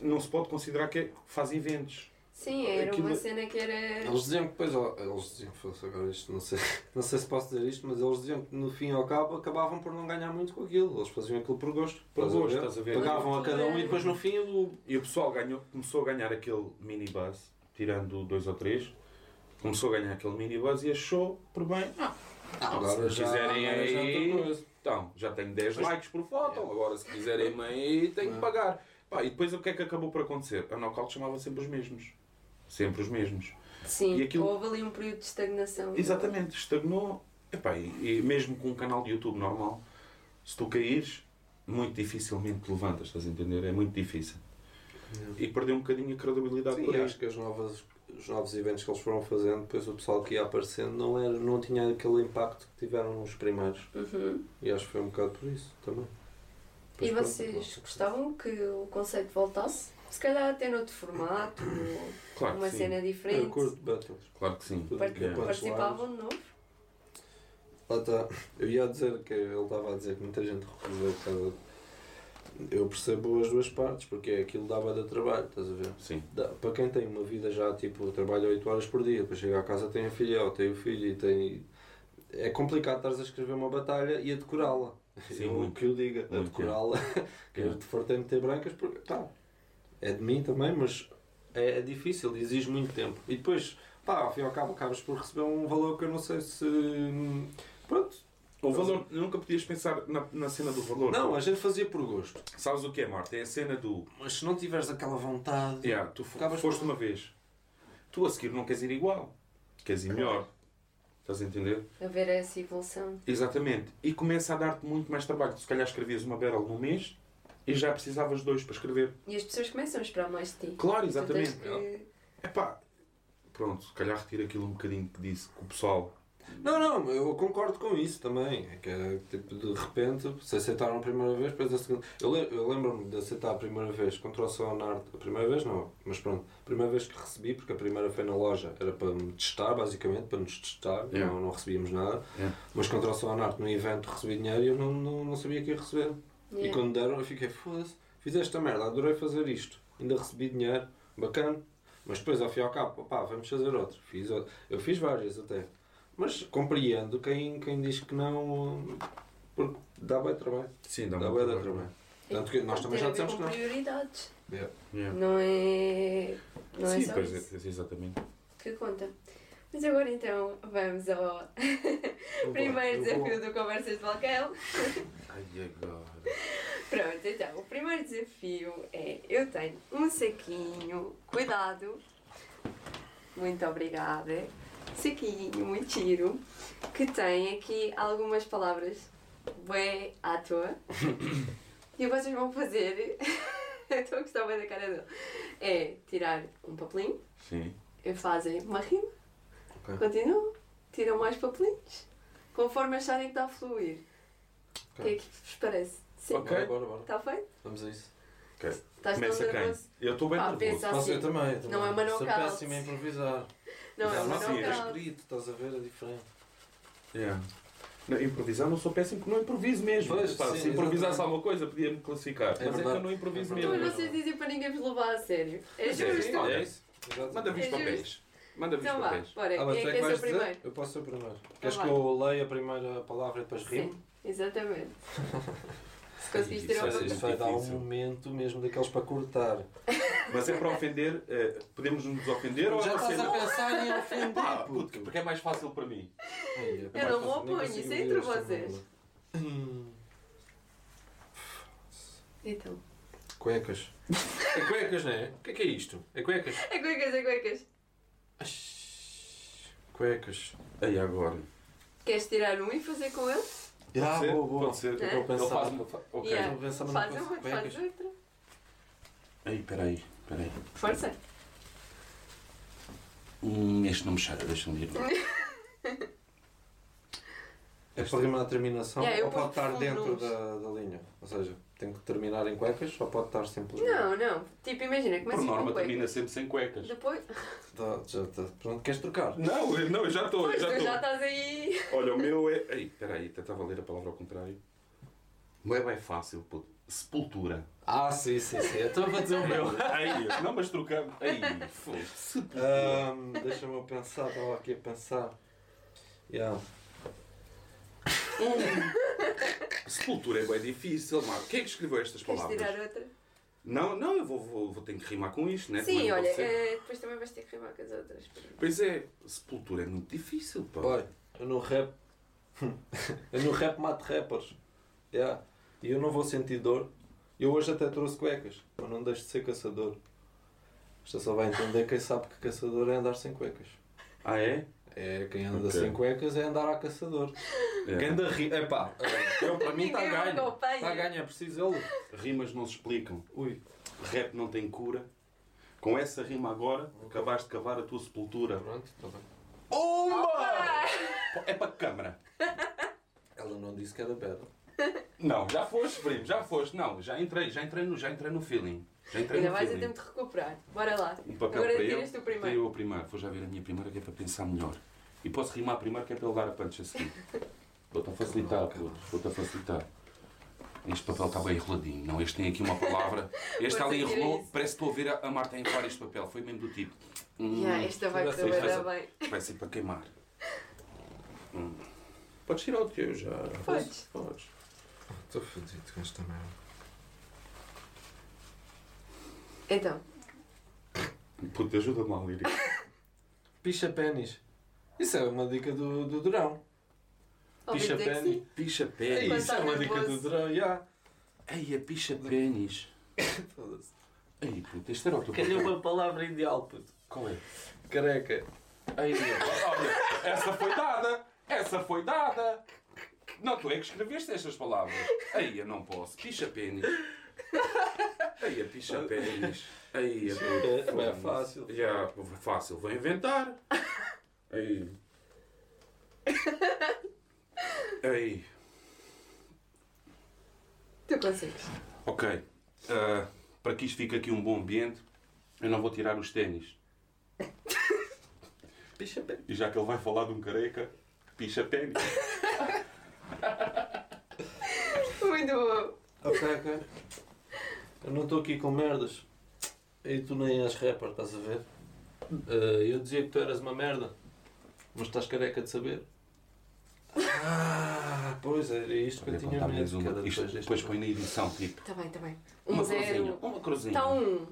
Não se pode considerar que é, faz eventos. Sim, era Aquilo- uma cena que era. Eles diziam que depois, eles diziam, fosse agora isto, não sei, <laughs> não sei se posso dizer isto, mas eles diziam que no fim e ao cabo acabavam por não ganhar muito com aquilo. Eles faziam aquilo por gosto. Por gosto, estás a ver? Pagavam a cada um e depois no fim o. E o pessoal ganhou, começou a ganhar aquele minibus, tirando dois ou três, começou a ganhar aquele minibus e achou por bem. Ah, Agora se já- quiserem agora já aí, outra coisa. então, já tenho 10 likes por foto, agora se quiserem aí, tenho que pagar. Pá, e depois o que é que acabou por acontecer? A knockout chamava sempre os mesmos. Sempre os mesmos. Sim, E aquilo- houve ali um período de estagnação. Exatamente, estagnou. Epá, e, e mesmo com um canal de YouTube normal, Se tu caíres, muito dificilmente te levantas, estás a entender? É muito difícil. E perdeu um bocadinho a credibilidade Sim, por aí. acho que as novas, os novos eventos que eles foram fazendo, depois o pessoal que ia aparecendo não, era, não tinha aquele impacto que tiveram nos primeiros. Uhum. E acho que foi um bocado por isso também. E Depois, pronto, vocês nossa, gostavam que o conceito voltasse? Se calhar até noutro formato, Claro uma cena Eu diferente. curto battles. Claro que sim. Tudo Part- que é. Participavam de novo? Lá está. Eu ia dizer que ele estava a dizer que muita gente recusou por causa. Eu percebo as duas partes, porque aquilo dava de trabalho, estás a ver? Sim. Dá- para quem tem uma vida já, tipo, trabalha 8 horas por dia, depois chega à casa tem a filha, ou tem o filho e tem. É complicado estares a escrever uma batalha e a decorá-la. Sim, eu, muito. que eu diga, a Muito, decorá-la, que <laughs> eu É. te fartei meter brancas, porque tá, é de mim também, mas é, é difícil, exige muito tempo. E depois, pá, ao fim e ao cabo, acabas por receber um valor que eu não sei se. Pronto. O valor, nunca podias pensar na, na cena do valor. Não, a gente fazia por gosto. Sabes o que é, Marta? É a cena do. Mas se não tiveres aquela vontade. Yeah, tu foste por- uma vez. Tu a seguir não queres ir igual. Queres ir melhor. Estás a entender? A ver essa evolução. Exatamente. E começa a dar-te muito mais trabalho. Tu se calhar escrevias uma barrel num mês e já precisavas de dois para escrever. E as pessoas começam a esperar mais de ti. Claro, exatamente. que- Epá, pronto, se calhar retiro aquilo um bocadinho que disse que o pessoal. Não, não, eu concordo com isso também. É que é, tipo, de repente, se aceitaram a primeira vez, depois a segunda. Eu, le- eu lembro-me de aceitar a primeira vez contra o Sonart. A primeira vez não, mas pronto. A primeira vez que recebi, porque a primeira foi na loja, era para me testar, basicamente, para nos testar. Yeah. Não, não recebíamos nada. Yeah. Mas contra o Sonart, no evento, recebi dinheiro e eu não, não, não sabia que ia receber. E Yeah. quando deram, eu fiquei, foda-se, fiz esta merda, adorei fazer isto. Ainda recebi dinheiro, bacana. Mas depois, ao fim e ao cabo, pá, vamos fazer outro. Fiz, outro. Eu fiz várias até. Mas compreendo quem, quem diz que não, porque dá bem trabalho. Sim, Dá, bem trabalho. Tanto que nós também já dissemos que não. prioridades. Yeah. Yeah. Não é. Não é Sim, só pois isso é, exatamente. que conta. Mas agora então vamos ao <laughs> primeiro desafio do Conversas de Balcão. <laughs> Ai, agora. Pronto, então, o primeiro desafio é: eu tenho um saquinho, cuidado, muito obrigada, saquinho muito giro, que tem aqui algumas palavras bem à toa. <coughs> e vocês vão fazer, <laughs> eu estou a gostar bem da cara dele, é tirar um papelinho, Sim. fazem uma rima, Ok. continuam, tiram mais papelinhos, conforme acharem que está a fluir. O que é que vos parece? Sim? Ok. Bora, bora, bora. Está feito? Vamos a isso. Ok. Estás Começa tão quem? nervoso? Eu estou bem Pá, nervoso. pensa Posso assim. eu também, também. Não é uma Sou knockout. péssimo a improvisar. Não, é Não, uma não, sim, é knockout. escrito, estás a ver, é diferente. Yeah. Não, improvisar não sou péssimo porque não improviso mesmo. Pois, Pá, sim, se improvisasse exatamente. alguma coisa podia-me classificar. Mas é que verdade. eu não improviso É mesmo. Então, verdade. vocês dizem para ninguém vos levar a sério. É é, justo. olha, É isso. Manda vir os É papéis. Manda vir os Então vá, bora. Ah, mas Quem é é que que quer ser o vais dizer? primeiro? Eu posso ser o primeiro. Queres vai. que eu leia a primeira palavra e depois rimo? Sim, exatamente. <laughs> Se conseguires Isso tirar é uma Isso vai dar um momento mesmo daqueles para cortar. <laughs> Mas é para ofender. eh, podemos nos ofender ou é Já estás a pensar em ofender, Pá, puto. porque é mais fácil para mim. Ai, é Eu não me mais fácil, nem oponho, consigo isso é ler entre esta vocês. merda. Então. Cuecas. É cuecas, não é? O que é que é isto? É cuecas? É cuecas, é cuecas. Cuecas. Aí agora. Queres tirar um e fazer com ele? Ah, ser? boa, boa. Pode ser. Eu Estou a Ele pensar. faz uma. fa- Ok. Yeah. Estou a pensar Faz coisa. uma, faz outra. Aí, peraí. Peraí. Força. Hum, este não me cheira, deixa-me ir. <laughs> É para rimar a terminação Yeah, eu ou pode ponho estar dentro da, da linha? Ou seja, tem que terminar em cuecas ou pode estar simplesmente. Não, não. Tipo, imagina, Por começa norma com cuecas. termina sempre sem cuecas. Depois. Tá, já está. Pronto, queres trocar? Não, eu- não, eu já estou. Pois, Já tu estou. já estás aí. Olha, o meu é. Ei, peraí, tentava ler a palavra ao contrário. O meu é bem fácil, puto. Sepultura. Ah, sim, sim, sim. Então vou dizer o meu. <laughs> Ei, não, mas trocamos. Ei. Sepultura. Ahm, Deixa-me pensar, estava aqui a pensar. Yeah. <laughs> Sepultura é bem difícil, mano. Quem é que escreveu estas Queres palavras? tirar outra? Não, não, eu vou, vou, vou ter que rimar com isto, né? Sim, Também não olha, pode ser. eh, depois também vais ter que rimar com as outras. Pois é, sepultura é muito difícil, pá. Olha, eu no rap. <laughs> eu no rap mato rappers. Yeah. E eu não vou sentir dor. Eu hoje até trouxe cuecas, mas não deixo de ser caçador. Isto só vai entender quem sabe que caçador é andar sem cuecas. Ah, é? É quem anda Ok. sem cuecas é andar a caçador. É. Quem anda ri... Epá, <laughs> eu para mim está ganho. Está ganho, é preciso ele. Rimas não se explicam. Ui, Rap não tem cura. Com essa rima agora, acabaste de cavar a tua sepultura. pronto, está bem. Uma! É para a câmara. Ela não disse que era pedra. Não, já foste, primo, já foste. Não, já entrei, já entrei no, já entrei no feeling. Já entrei Ainda no vais a tempo de recuperar. Bora lá. Um papel Agora para tiras ele. tu primeiro. Tira eu o primeiro. Vou já ver a minha primeira que é para pensar melhor. E posso rimar primeiro que é para ele dar a punch a seguir. <laughs> Vou-te a facilitar. Vou-te a facilitar. Este papel está bem enroladinho. Não, este tem aqui uma palavra. <laughs> Este ali enrolou. Parece que estou a ver a, a Marta a enrolar este papel. Foi mesmo do tipo. hum, Yeah, esta vai correr bem. Vai ser para queimar. Hum. Podes tirar o teu já. Podes. Podes. Estou fodido com esta merda. Então, Puta, ajuda-me lá, Lírico. <laughs> Picha pênis. Isso é uma dica do, do Durão. ouvi Picha pênis. Picha pênis. Isso, é uma dica do. Durão, já. Ei, a picha pênis. <laughs> Foda-se. Ei, puta, este era o teu Calhou uma palavra ideal, puto. Qual é? Careca. Ei, <laughs> olha, essa foi dada! Essa foi dada! Não, tu é que escreveste estas palavras. Ei, eu não posso. Picha pênis. Ei, a picha pênis. Ei, a <laughs> É, é fácil. Já, fácil. Vou inventar. Ei. Ei. Tu consegues. Ok. Ah, para que isto fique aqui um bom ambiente, eu não vou tirar os ténis. <laughs> Picha pênis. E já que ele vai falar de um careca, picha ténis. Muito bom. Ok, ok. Eu não estou aqui com merdas. E tu nem és rapper, estás a ver? Eh, eu dizia que tu eras uma merda. Mas estás careca de saber. Ah, pois era isto que eu tinha medo. era Isto depois põe na edição, tipo. Está bem, está bem. Uma Um cruzinha. zero. Uma cruzinha. Está um.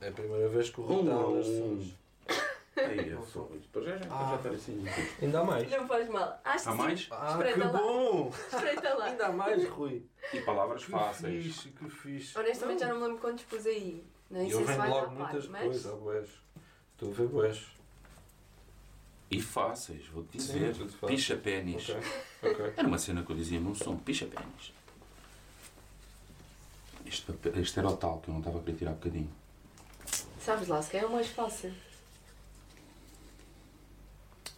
É a primeira vez que o Um Rui está um. Ei, eu sou. Depois já, já, Ah. já está assim. Ainda há mais. Não faz mal. Acho que Há sim. mais? Ah, Espreita que lá. bom! Espreita lá. Ainda há mais, Rui. E palavras Que fáceis. fixe, que fixe. Honestamente já não me lembro quantos pus aí. Nem sei eu se vai logo muitas mas... coisas, há boés. Estou a ver boés. E fáceis, vou-te Sim, dizer. fácil. Picha pênis. Ok, ok. Era uma cena que eu dizia num som. Picha pênis. Este, este era o tal que eu não estava a querer tirar um bocadinho. Sabes lá, se calhar é o mais fácil.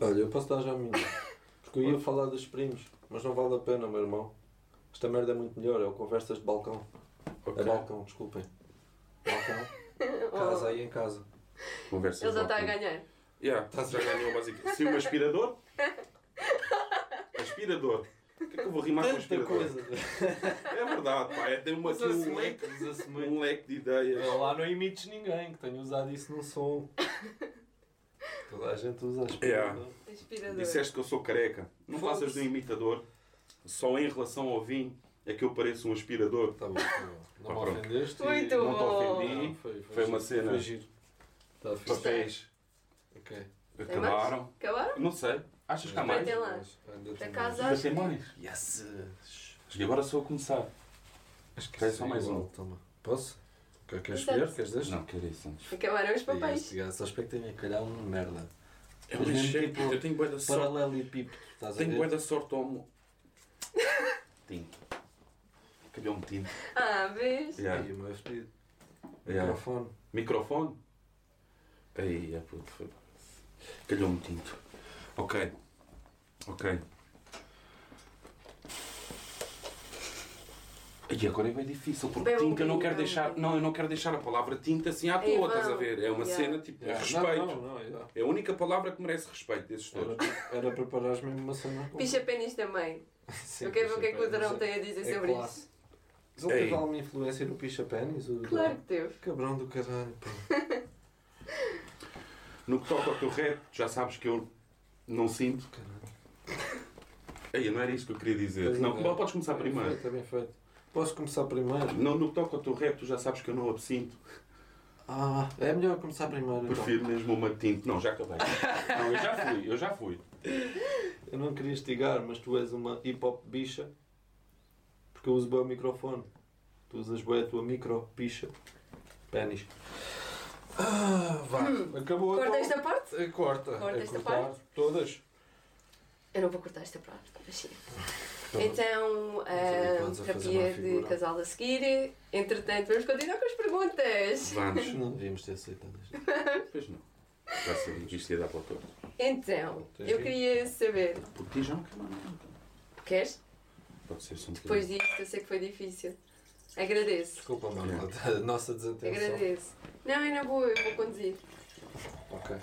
Olha, eu posso dar já a minha. Porque eu ia falar dos primos, mas não vale a pena, meu irmão. Esta merda é muito melhor, é o conversas de balcão. Ok. É balcão, desculpem. Balcão. <laughs> Casa aí em casa. Conversas Ele já está a ganhar. Yeah, já ganhou basicamente. <laughs> Se um aspirador. aspirador. O que é que eu vou rimar com Tanta aspirador? coisa. É verdade, pá. É, tem uma, aqui um leque, um leque de ideias. Lá não imites ninguém que tenha usado isso num som. <laughs> Toda a gente usa aspirador. Aspirador. Disseste que eu sou careca. Não Foda-se. faças de um imitador. Só em relação ao vinho é que eu pareço um aspirador. Tá bom, tá bom. Não me pronto. ofendeste. e- Muito Não te ofendi. Não, foi, foi, Foi uma cena. Foi giro. Tá. Papéis Ok. acabaram. Acabaram? Não sei. Achas que há Vai mais? ter lá. Da tem casa mais. Vai ter mais? Yes! E agora sou a começar. Acho que sim, só mais igual, um? Toma. Posso? Que- Queres Exato. escolher? Queres deixar? Não, quero isso antes. Acabaram os papéis. Este gajo Só espero que tenha calhar uma merda. Eu, Mas mesmo tipo, eu tenho boa da sorte. Paralelepípedo. Estás a Tenho ver? boa da sorte, tomo. Tinto. Calhou-me tinto. Ah, vês? Yeah. Aí, o meu pedido. Yeah. Microfone. Microfone? Aí, é puto, foi. Calhou-me tinto. Ok. Ok. E agora é bem difícil, porque tinta eu não quero deixar. Não, eu não quero deixar a palavra tinta assim à Ei, toa, estás a ver? É uma Yeah. cena tipo, é Yeah. respeito. Não, não, não. É a única palavra que merece respeito desses todos. <laughs> Era, era preparares mesmo uma cena. Picha pênis também. <laughs> Sim, eu quero ver o que é que o. Durão tem a dizer É sobre classe. isso. Mas ele teve alguma influência no picha pênis? o Claro que teve. Cabrão do caralho, pô. <laughs> No que toca ao teu rap, já sabes que eu não sinto. Caralho. Ei, não era isso que eu queria dizer. Pois Não, é. podes começar bem primeiro. feito, tá bem feito. Posso começar primeiro? Não, no que toca ao teu rap, tu já sabes que eu não absinto. Ah, é melhor começar primeiro. então. Prefiro mesmo uma tinta. Não, já acabei. Não, eu já fui, eu já fui. Eu não queria estigar, mas tu és uma hip hop bicha. Porque eu uso bem o microfone. Tu usas bem a tua micro bicha. Pênis. Ah, vá. Acabou Corta então. esta parte? Eh, Corta. Corta É esta parte? Todas. Eu não vou cortar esta parte, mas sim. Então, Então, ali a terapia de casal a seguir. Entretanto, vamos continuar com as perguntas. Vamos. <laughs> não devíamos ter aceitado isto. <laughs> Pois não. Já sabia que isto ia dar para o todo. Então, eu que- queria saber. Por ti já não quer mais nada. Queres? Pode ser só um Depois disto, eu sei que foi difícil. Agradeço. Desculpa. A nossa desatenção. Agradeço. Não, é na boa, eu vou conduzir. Ok.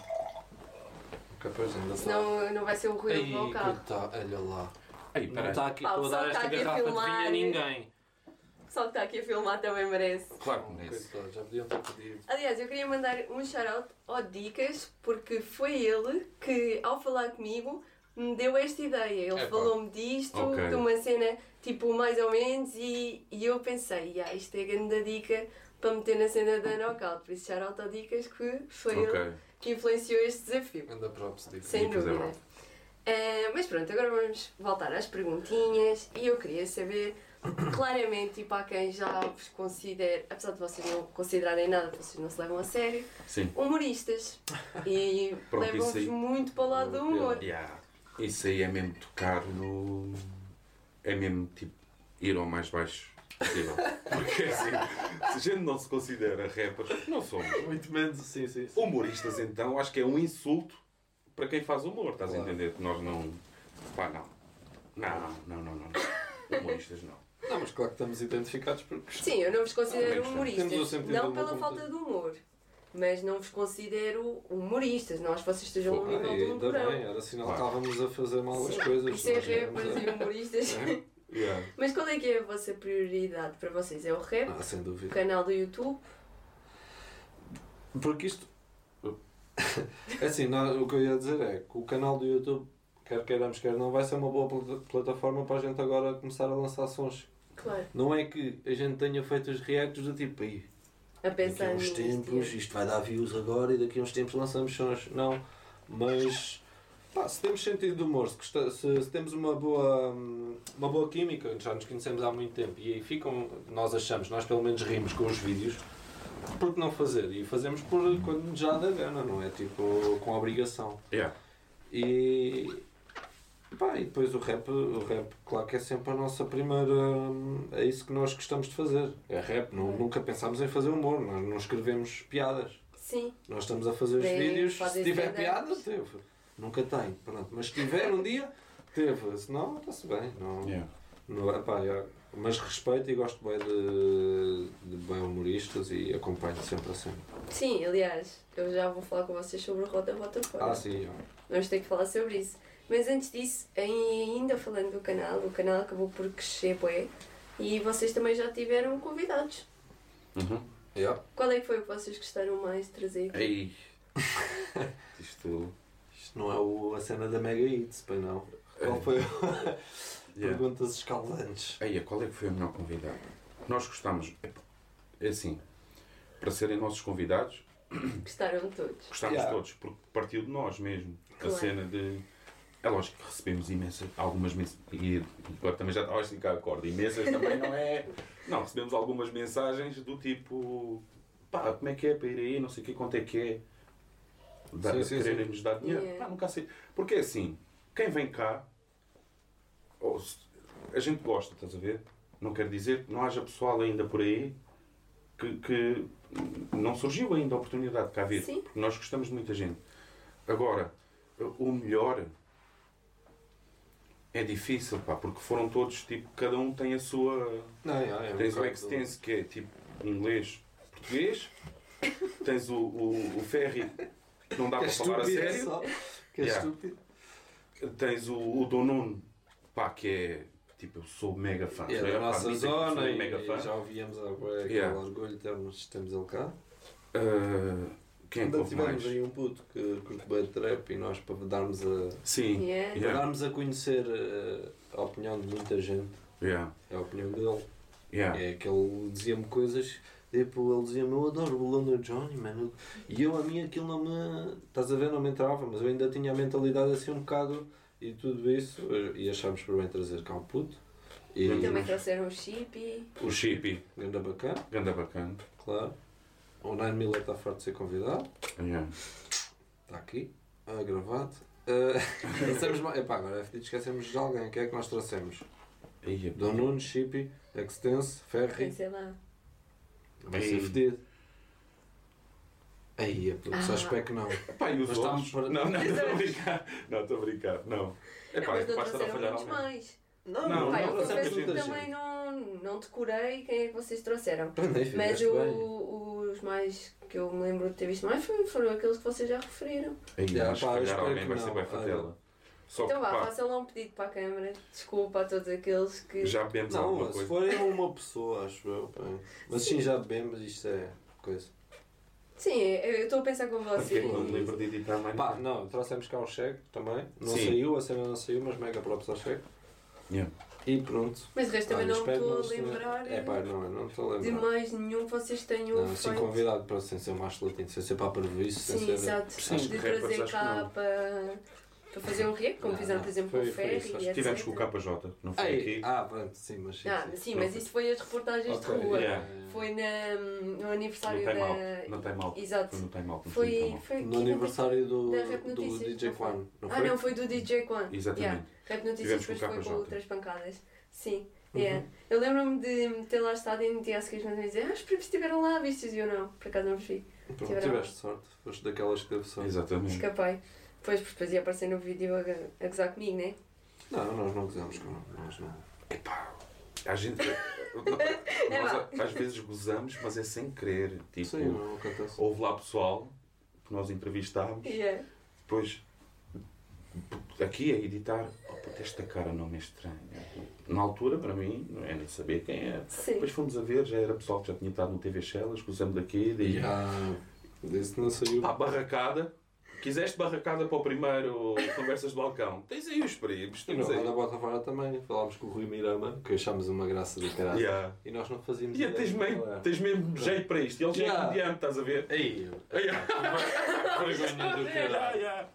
Pois ainda está. Senão não vai ser o ruído Ei, do meu carro. coitado, olha lá. Ei, Não está aqui Pá, o para dar pessoal esta está aqui a garrafa de vinho filmar. a ninguém. O pessoal que está aqui a filmar também merece. Claro que merece. Coitado, já podiam ter pedido. Aliás, eu queria mandar um shout-out ao Dicas, porque foi ele que, ao falar comigo, me deu esta ideia. Ele Epá. falou-me disto, Ok. de uma cena tipo mais ou menos, e, e eu pensei, ah, isto é grande dica para meter na cena da knockout. Por isso, shout-out ao Dicas, que foi ele Ok. Que influenciou este desafio. Anda props, digo. Sem dúvida. Eh, mas pronto, agora vamos voltar às perguntinhas e eu queria saber claramente e para quem já vos considera, apesar de vocês não considerarem nada, vocês não se levam a sério, Sim. humoristas e <laughs> levam-vos aí. muito para o lado do humor. Yeah. Isso aí é mesmo tocar no. É mesmo tipo ir ao mais baixo possível. Porque assim, se a gente não se considera rappers, não somos. Muito menos, sim, sim. sim. Humoristas então, acho que é um insulto para quem faz humor, estás Claro. a entender? Que nós não. Pá, não. Não, não, não, não. Humoristas não. Não, mas claro que estamos identificados porque. Sim, eu não vos considero Temos o humoristas, não pela falta de humor, mas não vos considero humoristas, não acho que vocês estejam ao Pô, nível Ah, do ainda humorão. bem, era sinal que estávamos a fazer mal as coisas. Isso é mas é- rappers e humoristas. É? Yeah. Mas qual é que é a vossa prioridade para vocês? É o rap? Ah, sem O dúvida. canal do YouTube? Porque isto. <laughs> Assim, não, o que eu ia dizer é que o canal do YouTube, quer queiramos, quer não, vai ser uma boa pl- plataforma para a gente agora começar a lançar sons. Claro. Não é que a gente tenha feito os reacts do tipo, aí, A daqui pensar a uns tempos, isto vai dar views agora e daqui a uns tempos lançamos sons. Não, mas pá, se temos sentido de humor, se, se- se temos uma boa, hum, uma boa química, já nos conhecemos há muito tempo e aí ficam, nós achamos, nós pelo menos rimos com os vídeos, por que não fazer? E fazemos por quando nos já dá gana, não é? Tipo, com obrigação. Yeah. E, pá, e depois o rap, o rap, claro que é sempre a nossa primeira. hum, É isso que nós gostamos de fazer. É rap. Não, nunca pensámos em fazer humor. Nós não escrevemos piadas. Sim, Nós estamos a fazer os Bem, vídeos. Se tiver stand-ups. piada, teve. Nunca tem. Pronto. Mas se tiver um dia, teve. Se não, está-se bem. Não, Yeah. não, epá, é- mas respeito e gosto bem de, de bem humoristas e acompanho sempre a cena. sim, aliás, eu já vou falar com vocês sobre o Rota Rota Fora. Ah, sim. ó. Vamos ter que falar sobre isso. Mas antes disso, ainda falando do canal, o canal acabou por crescer, bué, e vocês também já tiveram convidados. Uhum. Yeah. Qual é que foi o que vocês gostaram mais de trazer? Ei. <laughs> Isto. Não é o- a cena da Mega Hits, pois não. Qual foi a <laughs> Yeah. perguntas escaldantes? Aí, qual é que foi o melhor convidado? Nós gostamos, é assim, para serem nossos convidados, <coughs> Gostaram de todos. gostámos Yeah. todos, porque partiu de nós mesmo. Claro. A cena de. É lógico que recebemos imensas, algumas mensagens. E agora também já estava a esticar a corda. Imensas também não é. <laughs> Não, recebemos algumas mensagens do tipo. Pá, como é que é para ir aí? Não sei o que, quanto é que é. Dá, Sim, sim, quererem nos dar dinheiro. Yeah. Pá, nunca sei. Porque é assim, quem vem cá. ou se- a gente gosta, estás a ver? Não quer dizer que não haja pessoal ainda por aí que, que não surgiu ainda a oportunidade de cá vir. Sim. Porque nós gostamos de muita gente. Agora, o melhor é difícil, pá, porque foram todos, tipo, cada um tem a sua. Não, é, é um Tens o Extense, que é tipo inglês, português. Tens o, o, o Ferry, não dá Que é para falar a estúpido, sério. só. Que é Yeah. estúpido. Tens o, o Donuno, pá, que é tipo, eu sou mega fã. É da pá, nossa que eu zona e, mega e fã. já ouvíamos agora aquele Yeah. orgulho de termos, temos ele cá. Ah, quem é que Ainda tivemos mais? aí um puto que curte bem trap e nós para darmos a, Sim, Yeah. para darmos a conhecer eh, a opinião de muita gente. yeah, É a opinião dele. yeah. É que ele dizia-me coisas, tipo, ele dizia-me, eu adoro o London Johnny, mano. E eu, a mim, aquilo não me. Estás a ver, não me entrava, mas eu ainda tinha a mentalidade assim um bocado e tudo isso. E achámos por bem trazer cá um puto. E E também trouxeram o chip e... O Chippy, ganda bacana, ganda bacana. claro. O 9 Miller está farto de ser convidado. Yeah. Está aqui, a gravado. <laughs> Uh, trouxemos mais. Epá, agora é fedido, esquecemos de alguém. Quem é que nós trouxemos? Aí, Dom Nuno, Chippy, Extense, Ferri. Sei lá. Vai ser fedido. Aí, é puto, só Ah. espero que não. Epá, e os Nós outros? para- Não, não, estou a brincar. Não, estou a brincar. Não. Epá, mas não falhar muitos mais. Não, Não, Pá, não, eu confesso que também não, não decorei quem é que vocês trouxeram. Nem Mas bem. o- os mais que eu me lembro de ter visto mais foram, foram aqueles que vocês já referiram. Mas pá, eu calhar espero alguém que vai não. ser bem fatela. Só que, então vá, pá, façam lá um pedido para a câmara. Desculpa a todos aqueles que. já bebemos Não, alguma se coisa. for eu uma pessoa, acho eu. pá. Mas sim, já bebemos, isto é coisa. Sim, eu estou a pensar com vocês. não me lembro de editar mais Pá, não, trouxemos cá o cheque também. Não Sim. saiu, a cena não saiu, mas mega props ao cheque. Yeah. E pronto. Mas de resto também não estou a se- lembrar É pá, não, não estou a de lembrar. mais nenhum vocês tenham Não, assim feito. convidado para sem ser mais latino, sem ser para a sem Sim, ser. exato. Sim, de trazer cá para, para fazer um react, como Não, fizeram, não, por exemplo, foi- com o foi Ferry isso, e Tivemos etc. com o KJ, não foi Ei, aqui. ah, pronto, sim, mas sim. Ah, sim. sim, Não mas isso foi as reportagens Ok, de rua. yeah. Foi na, no aniversário No time da. out. No time out. Exato. Foi no time out. não Foi, foi No aniversário do, do DJ não foi? Quan, não Ah, não, foi do DJ Quan. Exatamente. Yeah. Rap Notícias depois o foi com outras pancadas. Sim. Uhum. Yeah. Eu lembro-me de ter lá estado e no dia a seguir me dizer Ah, os primos estiveram lá, vistes e eu não. Por acaso não vos vi. Pronto, tiveram- tiveste sorte, foste daquelas que teve sorte. Exatamente. Escapei. Depois, depois ia aparecer no vídeo a, a gozar comigo, né? Não, nós não gozamos com nós não. Epá, a gente. <laughs> É nós lá. às vezes gozamos, mas é sem querer. Tipo, Sim, não acontece. houve lá pessoal que nós entrevistámos, Yeah. depois aqui a editar, oh, puta, esta cara não me é estranha. Na altura, para mim, não é nem saber quem é. Sim. Depois fomos a ver, já era pessoal que já tinha estado no TV Shellas, gozamos daqui, daí. Já, desse não saiu. Pá, barracada. Quiseste barracada para o primeiro Conversas de Balcão? Tens aí os primos, E no aí. Roda Bota Fora também, falámos com o Rui Mirama, que achámos uma graça do caralho. Yeah. E nós não fazíamos Yeah, tens, mesmo, tens mesmo jeito para isto. E ele já é Yeah. comediante, estás a ver? Ei, Ai, <laughs> vergonha do caralho.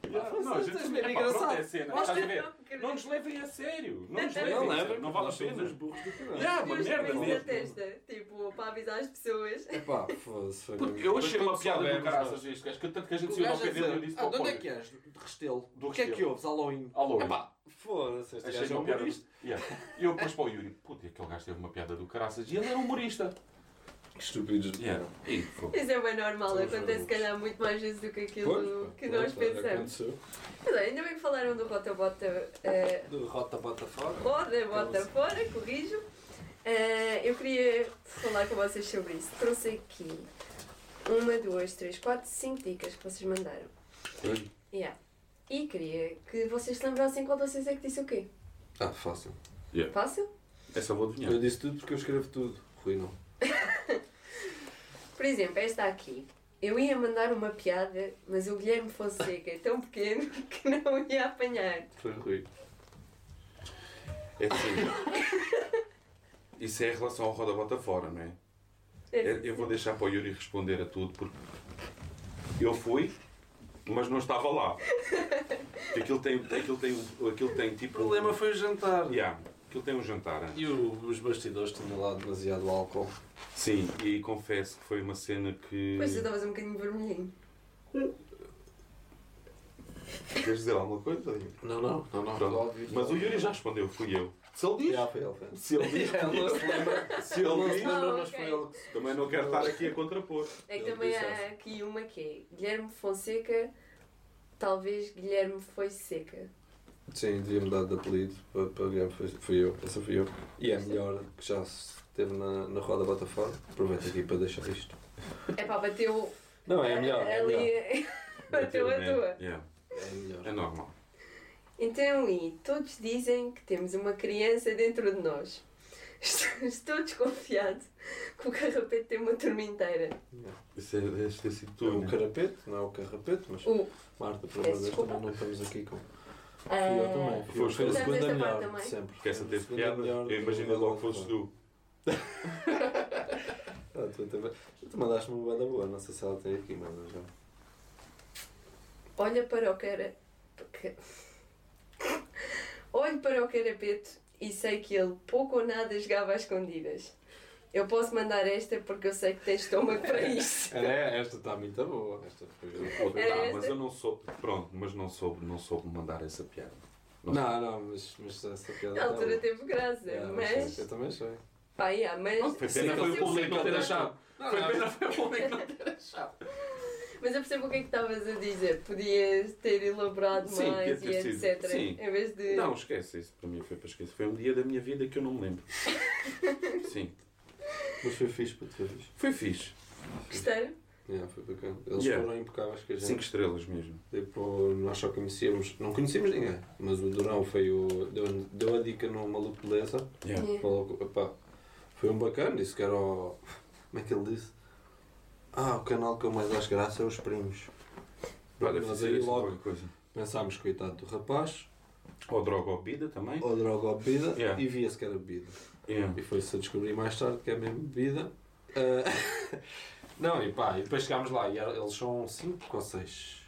Não, a gente pronto, engraçado. É? Não nos levem a sério. Não nos Não levem a leva, sério. Não vale a pena. os burros do. Yeah, E uma merda mesmo. testa, tipo, para avisar as pessoas. Epá, foda-se, foi Porque eu achei uma piada do caraças gajo, que tanto que a gente se ia ao dele e disse para de o onde é que és? De Restelo. Do O que é que ouves? Halloween. Halloween. Epá, foda-se, este Achei gajo é uma piada. humorista. Yeah. E eu depois para o Yuri, puta, aquele gajo teve uma piada do caraças e ele era humorista. Que estúpidos de Yeah. E, Isso é bem normal, Somos acontece se calhar muito mais vezes do que aquilo Pois, que pois, nós pois, pensamos. aconteceu. Mas olha, ainda bem que falaram do Rota Bota. eh, Do Rota Bota Fora. Roda Bota fora, corrijo. Eh, eu queria falar com vocês sobre isso. Trouxe aqui uma, duas, três, quatro, cinco dicas que vocês mandaram. Ei. Yeah. E queria que vocês se lembrassem qual de vocês é que disse o quê. Ah, fácil. Fácil? essa eu vou Eu adivinhar. disse tudo porque eu escrevo tudo. Rui não. <laughs> Por exemplo, esta aqui. Eu ia mandar uma piada, mas o Guilherme Fonseca é tão pequeno <laughs> que não ia apanhar. Foi Rui. É assim. Isso é em relação ao Roda Bota Fora, não é? É, Eu vou deixar para o Yuri responder a tudo porque eu fui, mas não estava lá. Aquilo tem, aquilo tem, aquilo tem O tipo. problema foi o jantar. Yeah, aquilo tem um jantar. antes. E o- os bastidores tinham lá demasiado álcool. Sim, e confesso que foi uma cena que. Pois tu estavas um bocadinho vermelhinho. Queres dizer alguma coisa? Não, não, não, não. Pronto. Mas o Yuri já respondeu, fui eu. Se ele diz, Já foi ele, foi. se ele diz, <laughs> Ele não se lembra. se Ele não se lembra, Ah, mas ok. foi ele também não quero estar aqui a contrapor. É que Ele também há aqui uma que é Guilherme Fonseca, talvez Guilherme foi seca. Sim, devia-me dar de apelido para, para o Guilherme, foi, fui eu, essa fui eu. E é melhor que já se esteve na, na roda bota fora. Aproveito aqui para deixar isto. É pá, bateu Não, é melhor, é ali. melhor. <laughs> bateu a tua. Yeah, É melhor. É normal. Então, e todos dizem que temos uma criança dentro de nós. <laughs> Estou, desconfiado que o carrapete tem uma turma inteira. Isso é, deve ter sido É tu. o né? carapete, não é o carrapete, mas O. Marta, por amor de Deus, não estamos aqui com. Ah, Fui eu também. Fui eu. Foste Foi a segunda melhor também. de sempre. Que essa teve piada. melhor Eu imaginei do logo que fosses tu. <laughs> Ah, tu, também- tu mandaste-me uma banda boa, não sei se ela tem aqui, mas eu já. Olha para o cara. que- <laughs> Olho para o carapeto e sei que ele pouco ou nada jogava às escondidas. Eu posso mandar esta porque eu sei que tens estômago para <laughs> isto. É, esta está muito boa. Esta foi... Tá, esta? mas eu não soube. Pronto, mas não soube, não soube mandar essa piada. Não Não, não, mas, mas essa piada. Na tá altura boa. teve graça, É, mas. Eu também sei. Pá, yeah, mas. Não, foi pena foi o público não ter achado. Não, Foi não, pena foi o público não ter achado. Mas eu percebo o que é que estavas a dizer. Podias ter elaborado Sim, mais podia e ter sido. etc. Sim. Em vez de. Não, esquece isso. Para mim foi para esquecer. Foi um dia da minha vida que eu não me lembro. <laughs> Sim. Mas foi fixe, puto, foi fixe. Foi fixe. Gostaram? Yeah, foi bacana. Eles Yeah. foram impecáveis com a gente. Cinco estrelas mesmo. Tipo, nós só conhecíamos, não conhecíamos ninguém, mas o Durão foi o, deu, deu a dica no Maluco Beleza. Yeah. Yeah. Falou, epá, foi um bacana, disse que era o. Como é que ele disse? Ah, o canal que eu mais acho graça é os primos. Deve Nós aí isso, logo coisa. pensámos, coitado do rapaz, Ou droga ou bebida também. ou droga ou bebida, Yeah. e via-se que era bebida. Yeah. E foi-se a descobrir mais tarde que é mesmo bebida. Ah, <laughs> não, e pá, e depois chegámos lá e eles são 5 ou 6.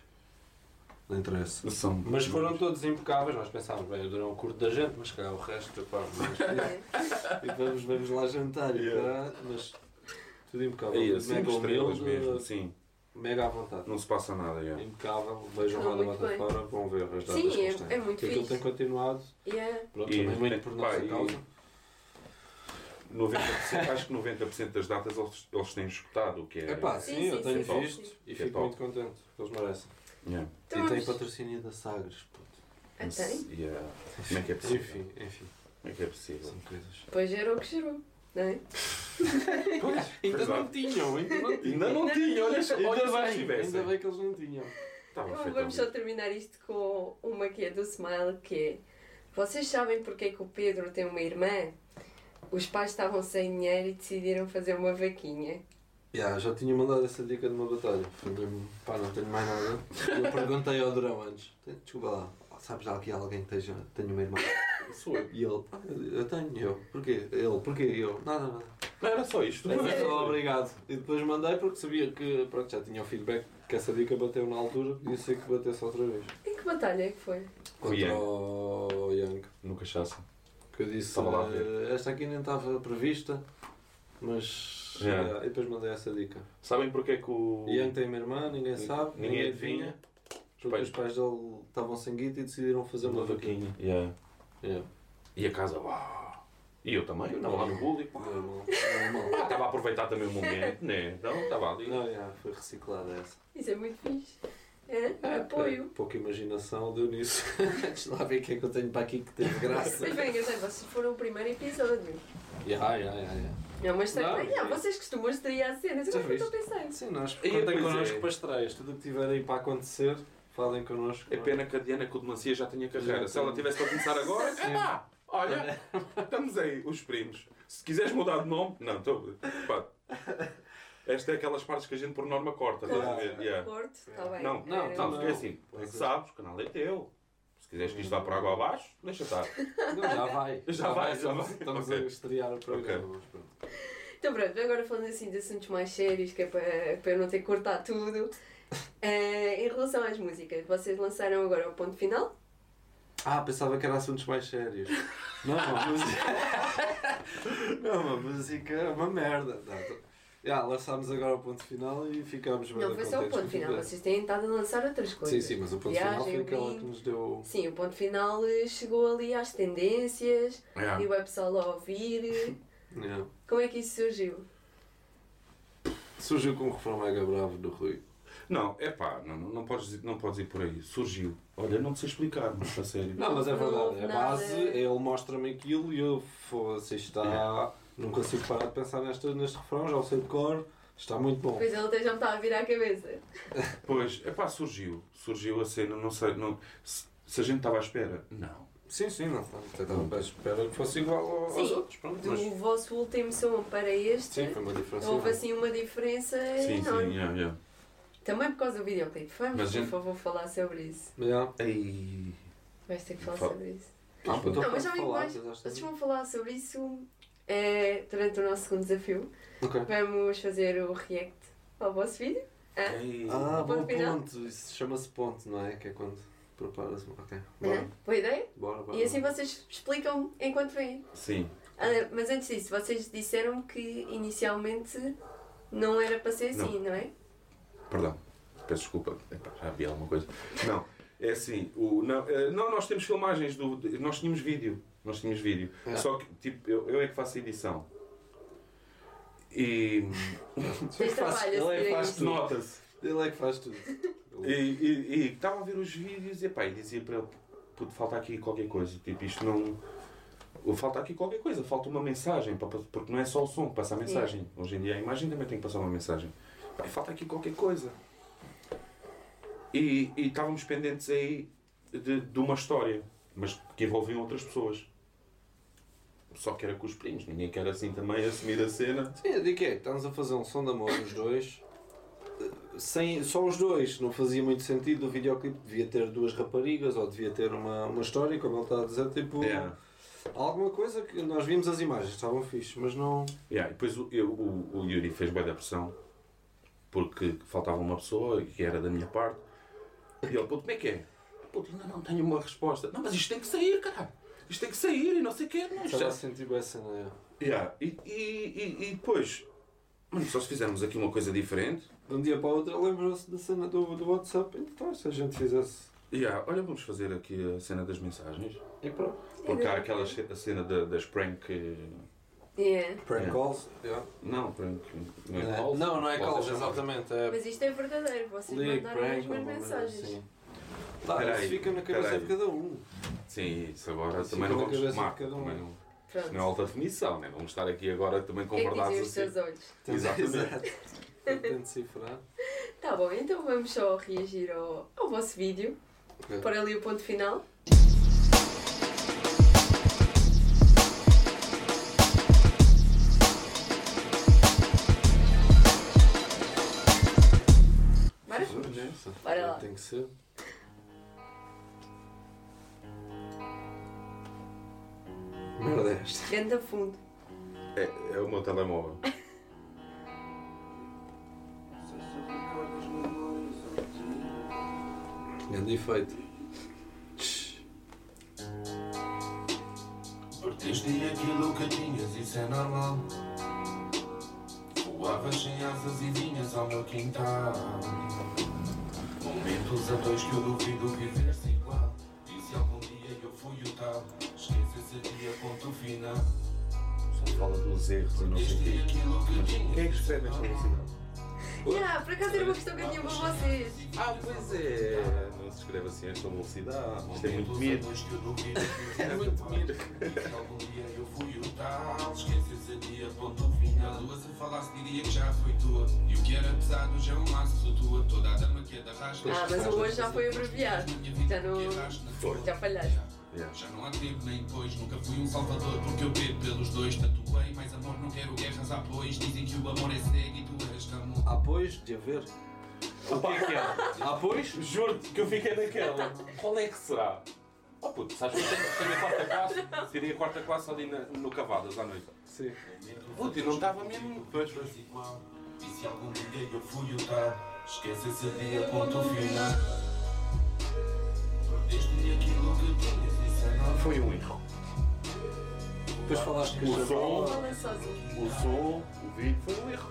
Não interessa. São- Mas foram todos impecáveis, nós pensámos, bem, o Durão curto da gente, mas calhar o resto, pá, mas, <laughs> É. e vamos, vamos lá jantar, e Yeah. caralho, mas tudo impecável. Aí, cinco mega estrelas humilde, mesmo. Sim. mega à vontade. Não se passa nada. Yeah. Impecável, vejam lá da bem. Fora, vão ver as datas Sim, que é- é muito Porque aquilo fixe. tem continuado, Yeah. pronto, E também muito por pá, nossa e- causa. 90%, acho que 90% das datas eles, eles têm escutado, o que é. É pá, Sim, sim, eu tenho sim, visto sim. e Que é fico top. muito contente, eles merecem. Yeah. Então e tem vamos- patrocínio da Sagres, puto. Ah, tem? Yeah. Como é que é possível? Enfim, enfim, Como é que é possível? são coisas. Pois gerou o que gerou, não é? <laughs> Ainda Pois não é. tinham, ainda não tinham. Ainda não tinha, olha, olha se Ainda bem, tivessem. ainda bem que eles não tinham. Então, feito vamos só terminar isto com uma que é do Smile, que é Vocês sabem porque é que o Pedro tem uma irmã? Os pais estavam sem dinheiro e decidiram fazer uma vaquinha. Yeah, já tinha mandado essa dica de uma batalha. Mesmo, pá, não tenho mais nada. Eu perguntei ao Durão antes. Desculpa lá, sabes aqui alguém que esteja, tenha uma irmã? Sou eu. E ele, "Ah, eu tenho, eu, porquê? Ele, porquê? Eu, nada, nada. Não era só isto. Eu só obrigado. E depois mandei porque sabia que pronto, já tinha o feedback que essa dica bateu na altura e sei que batesse outra vez. Em que batalha é que foi? Contra Yang. o Young. No cachaça. Que eu disse, Estava. "Eh, esta aqui nem estava prevista, mas. Yeah. e depois mandei essa dica. Sabem porque é que o. Ian tem uma irmã, ninguém sabe, Ninguém ninguém adivinha. Porque os pais dele estavam sem guita e decidiram fazer uma, uma vaquinha. vaquinha. Yeah. Yeah. E a casa, uau. E eu também, eu estava lá no público. Normal. <laughs> Ah. Estava a aproveitar também o momento, né? Então estava ali. Não, yeah, foi reciclada essa. Isso é muito fixe. É? Apoio. Pouca imaginação deu nisso. <laughs> Deixa lá ver o que é que eu tenho para aqui que teve graça. Mas bem, engraçado, vocês foram o primeiro episódio. yeah, yeah, yeah, yeah. Não, mas Não, também, é- não, vocês costumam estrear cenas, Já que eu viste? estou a pensar. Sim, nós E contem connosco é. para estreias. Tudo o que tiver aí para acontecer, falem connosco. É pena que a Diana Codenancia já tinha carreira. Já Se ela tem. tivesse para começar agora, Sim. epá, olha, estamos aí, os primos. Se quiseres mudar de nome, não, estou. Esta é aquelas partes que a gente por norma corta, estás a ver? Yeah. Corte, está bem. Não, Não, É, não, não. porque é assim, é que sabes, o canal é teu. Se quiseres que isto vá por água abaixo, deixa estar. <laughs> Não, já vai. <laughs> Já vai, já Estamos, vai. estamos Ok. a estrear o programa. Ok. mas pronto. Então pronto, agora falando assim de assuntos mais sérios, que é para, para eu não ter que cortar tudo. Eh, em relação às músicas, vocês lançaram agora o ponto final? Ah, pensava que era assuntos mais sérios. Não, uma música. <laughs> não, uma música é uma merda. Não, Já, lançámos agora o ponto final e ficámos bem não, foi só o ponto final, vocês têm estado a lançar outras coisas. Sim, sim, mas o ponto Viagem, final foi aquela que nos deu. Sim, o ponto final eh, chegou ali às tendências Yeah. e o pessoal a ouvir. <laughs> Yeah. Como é que isso surgiu? Surgiu com um refrão mega bravo do Rui. Não, é pá, não, não, podes, não podes ir por aí. Surgiu. Olha, não te sei explicar, mas a sério. Não, mas é Não verdade. houve A nada. base, ele mostra-me aquilo e eu, foda-se, está. Não consigo parar de pensar neste, neste refrão, já o sei de cor. Está muito bom. Pois ele até já me está a virar a cabeça. <laughs> Pois, é pá, surgiu. Surgiu a cena, não sei. Não, se, se a gente estava à espera, não. Sim, sim, não. Estava à espera que fosse igual ao- aos Sim, outros. Pronto, Do mas, vosso último som para este, sim, foi uma diferença. houve enorme. assim uma diferença Sim, enorme. sim, yeah, yeah. Também por causa do videoclipe. Vamos, Mas por gente- favor, falar sobre isso. Yeah. Ei. Vais ter que falar Fala. sobre isso. Ah, Mas Não, mas já falar, mais. que- Vocês vão falar sobre isso é, durante o nosso segundo desafio. Ok. Vamos fazer o react ao vosso vídeo. Hã? Ei. Ah, Ponto bom final? ponto. Isso chama-se ponto, não é? Que é quando preparas. Ok. Bora. Hã? Boa ideia? Bora, bora. E assim vocês explicam enquanto vêm. Sim. Ah, mas antes disso, vocês disseram que inicialmente não era para ser assim, não, é? Perdão, peço desculpa, Epá, já havia alguma coisa. Não, é assim, o, não, eh, não, nós temos filmagens, do, nós tínhamos vídeo, nós tínhamos vídeo. É. Só que, tipo, eu, eu é que faço a edição. E Tens trabalho a Ele é que faz isto. tudo. nota-se. Ele é que faz tudo. E, e, e estava a ver os vídeos e, epá, e dizia para ele, puto, falta aqui qualquer coisa, tipo, isto não... Falta aqui qualquer coisa, falta uma mensagem, porque não é só o som que passa a mensagem. Hoje em dia a imagem também tem que passar uma mensagem. Pá, e falta aqui qualquer coisa. E, e estávamos pendentes aí de, de uma história, mas que envolvia outras pessoas. Só que era com os primos, ninguém quer assim também assumir a cena. Sim, eu digo é, estamos a fazer um som de amor os dois. Sem, só os dois, não fazia muito sentido o videoclipe. Devia ter duas raparigas ou devia ter uma, uma história, como ele está a dizer, tipo. Yeah. Alguma coisa que nós vimos as imagens, estavam fixe, mas não. Yeah, e depois o, eu- o, o Yuri fez bem da pressão porque faltava uma pessoa que era da minha parte. E ele, puto, como é que é? Puto, ainda não tenho uma resposta. Não, mas isto tem que sair, caralho. Isto tem que sair e não sei o quê. Não, Estava é- a sentir bem a cena. é. Yeah, E, e, e, e depois, mano, só se fizermos aqui uma coisa diferente. De um dia para o outro, lembrou-se da cena do, do WhatsApp. Então, se a gente fizesse. Yeah, olha, vamos fazer aqui a cena das mensagens. E pronto. Porque há aquela cena da- das prank. eh, Yeah. Prank Yeah. calls. yeah. Não, prank. Não é É, calls? Não, não é calls, exatamente. É Mas isto é verdadeiro, vocês mandaram prank, as mesmas mensagens. assim. Tá, Peraí, isso fica na cabeça peraí. de cada um. Sim, isso agora Isso também não na vamos cabeça tomar. de cada um. Também não. Pronto. Não é alta definição, né? Vamos estar aqui agora também com é verdades os assim. teus olhos? Exatamente. Tentando decifrar. Tá bom, então vamos só reagir ao, ao vosso vídeo. Ok. Pôr ali o ponto final. Bora? Bora lá. Tem que ser. Merda esta. Ganda fundo. É, é o meu telemóvel. <laughs> Grande efeito. Perdeste aquilo que tinhas, isso é normal. Voavas sem asas e vinhas ao meu quintal. Momentos a dois que eu duvido viver-se igual. Fui o tal, esquece esse dia, ponto final. Só fala dos erros e não sei o quê. tinhas. quem é que escreve esta velocidade? Yeah, por acaso era uma questão que eu tinha para vocês. Ah, pois é. Não se escreve assim esta velocidade. Isto é muito duvido <laughs> É muito se algum dia eu fui o tal, dia, ponto final. A lua se falasse diria que já foi tua. E o que era pesado já é um laço flutua. Toda a dama que é da rasga. Ah, mas o hoje já foi abreviado. Já não. Já falhaste. Yeah. Já não há tempo nem depois, nunca fui um salvador porque eu bebo pelos dois, tatuei, mais amor não quero guerras, há pois, dizem que o amor é cego e tu és amor. Há pois de haver. O que é que é? Há pois? Juro-te que eu fiquei naquela. Qual é que será? Oh puto, sabes que eu tenho, tenho a quarta classe, tirei a quarta classe ali na- no Cavadas à noite. Sim. Puto, e não estava mesmo. Pois, pois. igual, e se algum dia eu fui o tal, esquece esse dia, ponto final. Foi um erro. Depois falaste que O som, Fala sozinho. o som, o vídeo foi um erro.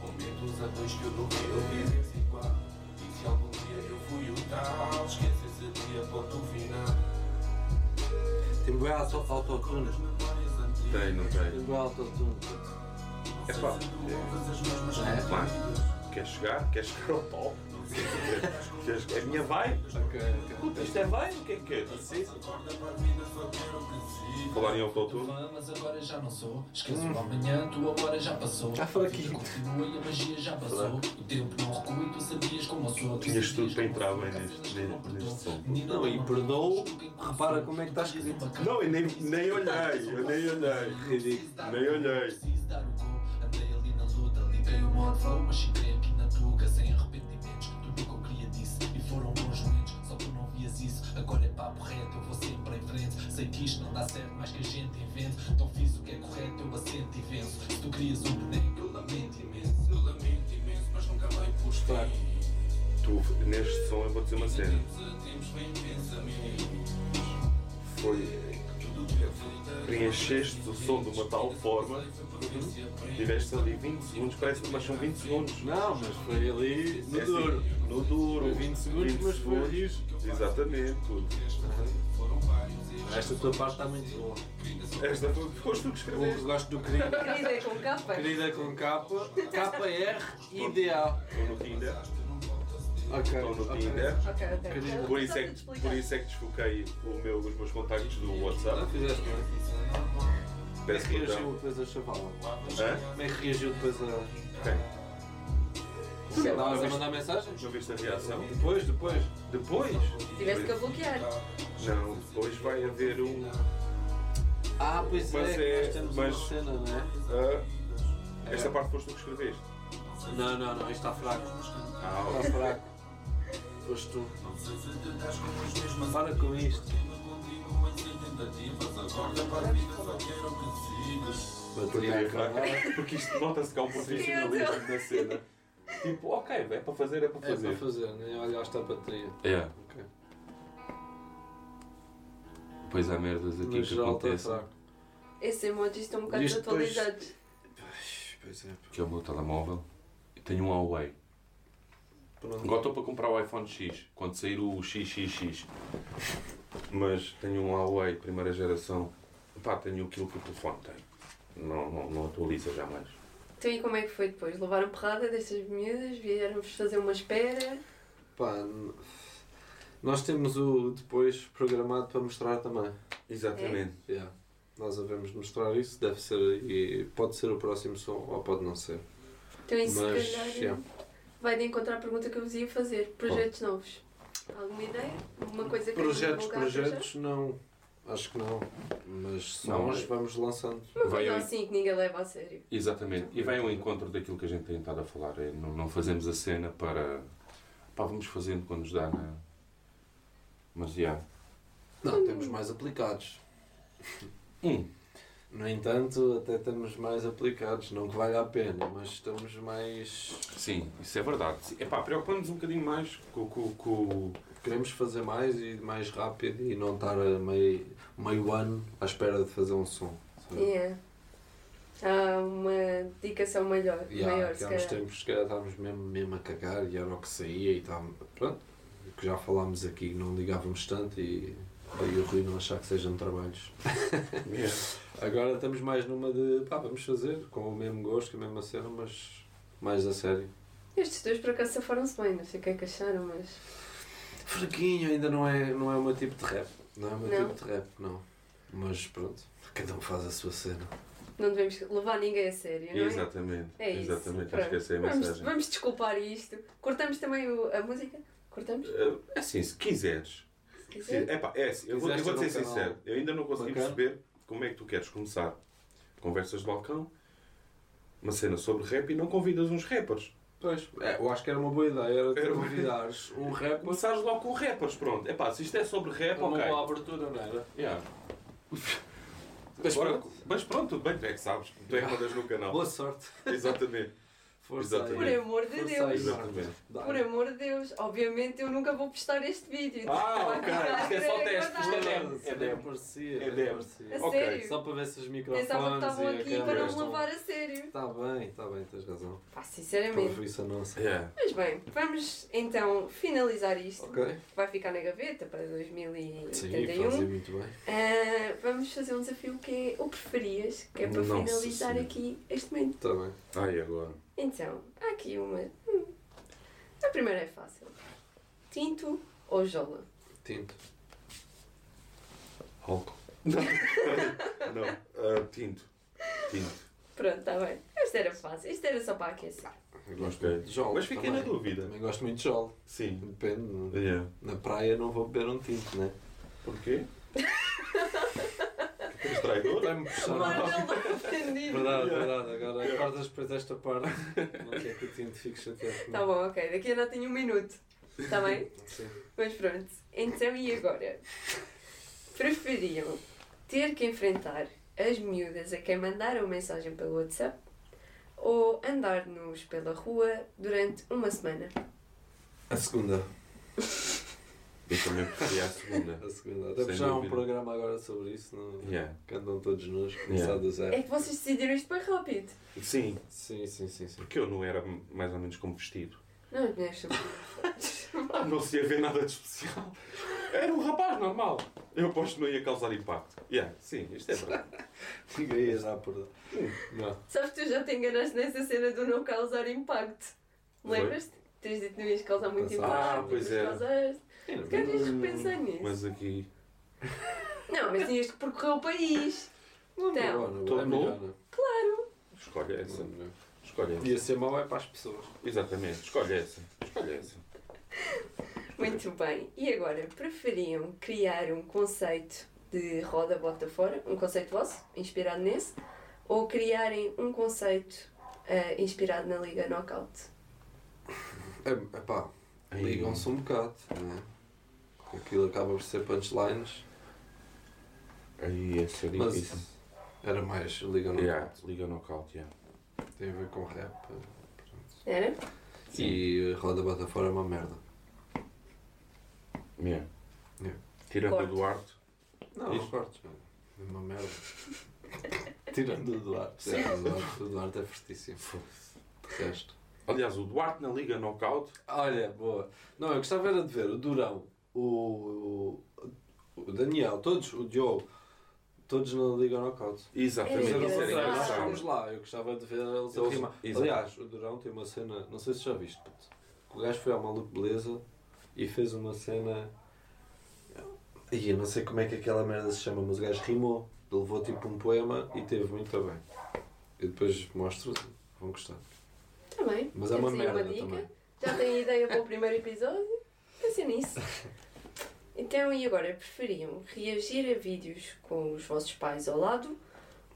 Momentos a dois que eu duvido viver-se igual. E se algum dia eu fui o tal, esquece esse dia, ponto final. Tem bem auto- autotune. Antigas. Tem, não Tem tem. bem autotune. É pá. É? Chegar? Quer chegar ao top? É vibe. Ok, ok. Puta, isto é vibe? O que é que é? Assim? Falar em autotune? Mas agora já não sou. Esqueço o amanhã, tua hora já passou. Já foi aqui. Continua e a magia já passou. O tempo não recua e tu sabias como eu sou. Tu Tinhas tudo para entrar bem neste- som. Não, e perdoou. Repara como é que está dizes escrito. Não, eu nem, nem olhei, eu nem olhei. Ridículo. Nem olhei. Preciso dar o gol. Andei ali na luta, liguei o modo mas cheguei aqui na tuga sem agora é papo reto, eu vou sempre em frente. Sei que isto não dá certo, mais que a gente invente. Então fiz o que é correto, eu assento e venço. Se tu querias um boneco, eu lamento imenso. Eu lamento imenso, mas nunca veio por estar. Tu, neste som eu vou dizer uma cena. Foi. Tudo que é feito encheste o som de uma tal forma, tiveste ali 20 segundos, parece mas são 20 segundos. Não, mas foi ali no É assim, duro. no duro. Foi 20 segundos, mas foi rijo. Exatamente. puto. Esta tua parte está muito boa. Esta foi foste tu que escreveste. gosto do querido. Querida é com capa. Querida com capa, KR IDA. Estou no Tinder. Ok. Estou no. Tinder. Ok, ok. Querida. Por isso, é que, por isso é que desfoquei o meu, os meus contactos do Ah, WhatsApp. fizeste bem. Como é Peço que reagiu depois a chavala? Hã? Como é que reagiu depois a. Quem? Estavas a viste- mandar mensagem? Não viste a reação? Depois, depois. Depois? Tiveste que a bloquear. Não, depois vai haver um. Ah, pois Mas é, é- nós temos mas- uma cena, não é? ah, esta parte foste tu que escreveste. Não, não, não, isto está fraco. Ah, Está fraco. Foste tu. Para com isto. Bateria a acabar. Porque isto nota-se que há um profissionalismo na cena. Tipo, ok, é para fazer, é para É para fazer. fazer, nem olhaste a bateria. É. Ok. Pois há merdas aqui No que geral está acontecem. Esses emojis estão um bocado depois- desatualizados. Pois é. Que é o meu telemóvel. E tenho um Huawei. Pronto. Agora estou para comprar o iPhone X. Quando sair o XXX. Mas tenho um Huawei, primeira geração. Pá, tenho aquilo que o telefone tem. Não, não, não atualiza jamais. Então e como é que foi depois? Levaram porrada destas miúdas? Vieram-vos fazer uma espera? Pá, nós temos o depois programado para mostrar também. Exatamente. Yeah. Nós devemos mostrar isso, deve ser e pode ser o próximo som ou pode não ser. Então isso Mas, se calhar yeah. Vai de encontrar a pergunta que eu vos ia fazer. Projetos novos. Alguma ideia? Uma coisa que Projetos, divulgar para já? projetos não. Acho que não. Mas Não, sons é- vamos lançando. Uma Vai coisa ao- assim que ninguém leva a sério. Exatamente. E vai ao encontro daquilo que a gente tem estado a falar. É, não, não fazemos a cena para. Pá, vamos fazendo quando nos dá na. Mas já. Não, temos mais aplicados. Hum. No entanto, até temos mais aplicados. Não que valha a pena, mas estamos mais. Sim, isso é verdade. É pá, preocupamos um bocadinho mais com, com, com, Queremos fazer mais e mais rápido e não estar a meio, meio ano à espera de fazer um som. sabe? Yeah. Há uma dedicação maior, E há, maior que se há uns tempos que calhar estávamos mesmo, mesmo a cagar e era o que saía e estávamos. Pronto, o que já falámos aqui, não ligávamos tanto e daí o Rui não achar que sejam trabalhos. Yeah. <laughs> Agora estamos mais numa de pá, vamos fazer com o mesmo gosto, com a mesma cena, mas mais a sério. Estes dois por acaso safaram-se bem, não sei o que é que acharam, mas. Fraquinho, ainda não é, não é o meu tipo de rap. Não é o meu Não? tipo de rap, não. Mas pronto, cada um faz a sua cena. Não devemos levar ninguém a sério, não é? Exatamente. É isso. Exatamente. Acho que essa é a vamos, mensagem. vamos desculpar isto. Cortamos também o- a música? Cortamos? Eh, assim, se quiseres. Se quiser. É é assim, eu vou, eu vou ter ser sincero. Eu ainda não consegui bacana? perceber como é que tu queres começar conversas de balcão, uma cena sobre rap e não convidas uns rappers. Pois, é, eu acho que era uma boa ideia, era tu Era- convidares um rapper Começares logo com rappers, pronto. É pá, se isto é sobre rap, uma ok. boa abertura, não era? Yeah. Mas Agora- pronto. mas pronto, tudo bem, tu é que sabes. Tu é que mandas no canal. Boa sorte. Exatamente. Força aí. Por amor de Força Deus. Exatamente. Por amor de Deus. Obviamente eu nunca vou postar este vídeo. Ah, ok. <laughs> Isto é só teste. Isto é demo. Foda-se, É demo. parecia, É nem demo. A Ok. sério. Só para ver se os microfones Pensava que estavam a aqui para não estão- levar a sério. Está bem, está bem, tens razão. Pá, sinceramente. Preferência nossa. Yeah. Mas bem, vamos então finalizar isto. Ok. Vai ficar na gaveta para Sim, 2071. fazia muito bem. Ah, vamos fazer um desafio que é o preferias, que é para Nossa finalizar Senhora. aqui este momento. Está bem. Ai, agora. Então, há aqui uma. hum, A primeira é fácil: tinto ou jola? Tinto. Álcool. Não. <laughs> não. Ah, tinto. Tinto. Pronto, está bem. Esta era fácil. Isto era só para aquecer. Eu gosto muito de jolo. Mas fiquei na também. dúvida. Também gosto muito de jolo. Sim. Depende. Yeah. Na praia não vou beber um tinto, né? Porquê? És traidor? Vai-me puxar. Não ofendido. Verdade, verdade. Agora acordas depois desta parte. <laughs> Não quer que o tinto fique chateado. Tá bom, ok. Daqui a não tenho um minuto. Está bem? Sim. Mas pronto. Então e agora? Preferiam ter que enfrentar as miúdas a quem mandaram mensagem pelo WhatsApp ou andar nus pela rua durante uma semana? A segunda. <laughs> Eu também preferia a segunda. <laughs> A segunda. Até porque já há um programa agora sobre isso, não? Yeah. que andam todos nus, começar Yeah. do zero. É que vocês decidiram isto bem rápido. Sim, Sim, sim, sim, sim. porque eu não era mais ou menos como vestido. Não, mulheres são fortes. Não se ia ver nada de especial. Era um rapaz normal. Eu aposto que não ia causar impacto. Yeah, sim, isto é verdade. <laughs> Ninguém ia já por. Não. Sabes que tu já te enganaste nessa cena do não causar impacto. Lembras-te? Tens dito que não ias causar muito Pensava. impacto. Ah, pois é. causaste. Se calhar devias repensar nisso. Mas aqui. Não, mas tinhas que percorrer o país. Não, Então, não, todo é melhor, não. Claro. Escolhe essa. Não, não. Escolhe essa. Ia ser mau é para as pessoas. Exatamente, escolhe essa. Escolhe essa. Muito bem. E agora, preferiam criar um conceito de roda bota fora, um conceito vosso, inspirado nesse, ou criarem um conceito eh, inspirado na Liga Knockout? É, epá, ligam-se um bocado, não é? Aquilo acaba por ser punchlines, Aí ia ser mas difícil. era mais liga no Yeah, liga knockout, yeah. Tem a ver com rap. pronto. Era? E roda bota fora é uma merda. Yeah. Yeah. Tirando Corte. o Duarte. Não, Isso. não cortes. É uma merda. <laughs> Tirando o Duarte. É, o Duarte. O Duarte é fortíssimo. De resto. Aliás, o Duarte na Liga Knockout. Olha, boa. Não, eu gostava era de ver o Durão, o, o Daniel, todos, o Joe, todos na Liga Knockout. Exatamente, É Mas isso era não sei, nós fomos lá, eu gostava de ver eles a rimar. Aliás, o Durão tem uma cena, não sei se já viste, puto. o gajo foi ao Maluco Beleza e fez uma cena. E eu não sei como é que aquela merda se chama, mas o gajo rimou. Levou tipo um poema e teve muito bem. Eu depois mostro, vão gostar. Também. Mas é uma merda dica. também. Já têm ideia para o primeiro episódio? Nisso. Então, e agora? Preferiam reagir a vídeos com os vossos pais ao lado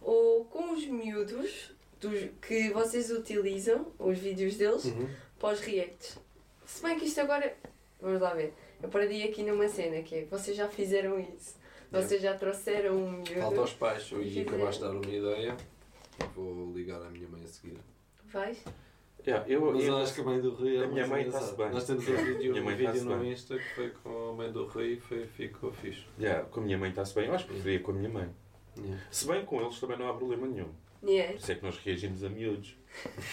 ou com os miúdos dos, que vocês utilizam, os vídeos deles, Uhum. para os reacts? Se bem que isto agora. Vamos lá ver. Eu perdi aqui numa cena que é: vocês já fizeram isso. Vocês já trouxeram um miúdo. Falta aos pais, eu Fizeram. acabaste de dar uma ideia. Vou ligar à minha mãe a seguir. Vais? Yeah, eu, Mas eu, acho que a mãe do Rui é A minha mãe está-se bem. Nós temos um <laughs> vídeo, Minha um mãe vídeo está-se no bem. Insta que foi com a mãe do Rui e foi, ficou fixe. yeah, com a minha mãe está-se bem. Eu acho que preferia com a minha mãe. Yeah. Se bem com eles também não há problema nenhum. Yeah. Por isso é que nós reagimos a miúdos.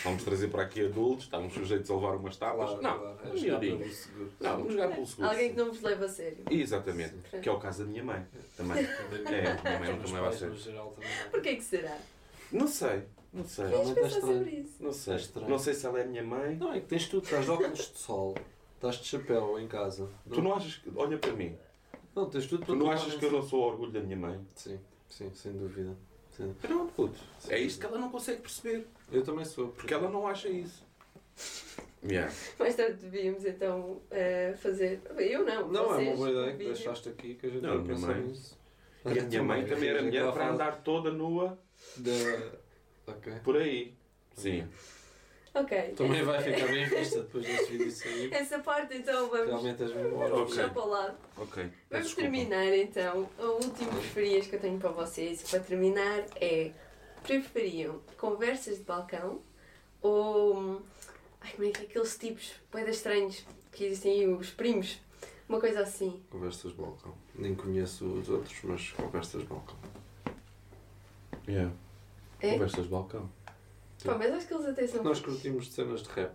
Vamos trazer para aqui adultos, estamos sujeitos a levar umas tapas. Claro, não, claro, é um jogar miudinho. pelo seguro. Não, vamos jogar pelo seguro. Alguém que não vos leva a sério. Exatamente. Que é o caso da minha mãe. Também. <laughs> É, a minha mãe nunca me leva a sério. não. Porquê que será? Não sei, não sei. Realmente é pensar estranho. Não sei. É estranho. Não sei se ela é a minha mãe. Não, é que tens tudo, estás de óculos de sol, estás de chapéu em casa. Tu não achas que. Olha para mim. Não, tens tudo Tu para não tu achas que eu não sou o orgulho da minha mãe? Sim, sim, sem dúvida. Sim. Pronto, puto. É isto que ela não consegue perceber. Eu também sou. Porque ela não acha isso. Yeah. Mais tarde devíamos então eh, fazer. Eu não. Não, é uma boa ideia que vídeo. deixaste aqui que a gente Não, não mãe. nisso. E a minha mãe também era mulher para andar toda nua Da... Ok. por aí. Sim. Ok. Também vai ficar bem <laughs> vista depois deste vídeo sair. Essa parte então vamos, Realmente és mesmo vamos ótimo. Ok. puxar para o lado. Ok. Vamos desculpa. terminar então. O último preferias que eu tenho para vocês para terminar é preferiam conversas de balcão ou ai como é que é aqueles tipos boedas estranhos que existem aí, os primos, uma coisa assim. Conversas de balcão. Nem conheço os outros, mas conversas de balcão. Yeah. É? Conversas de balcão. Pá, mas acho que eles até são Nós fixe. curtimos de cenas de rap.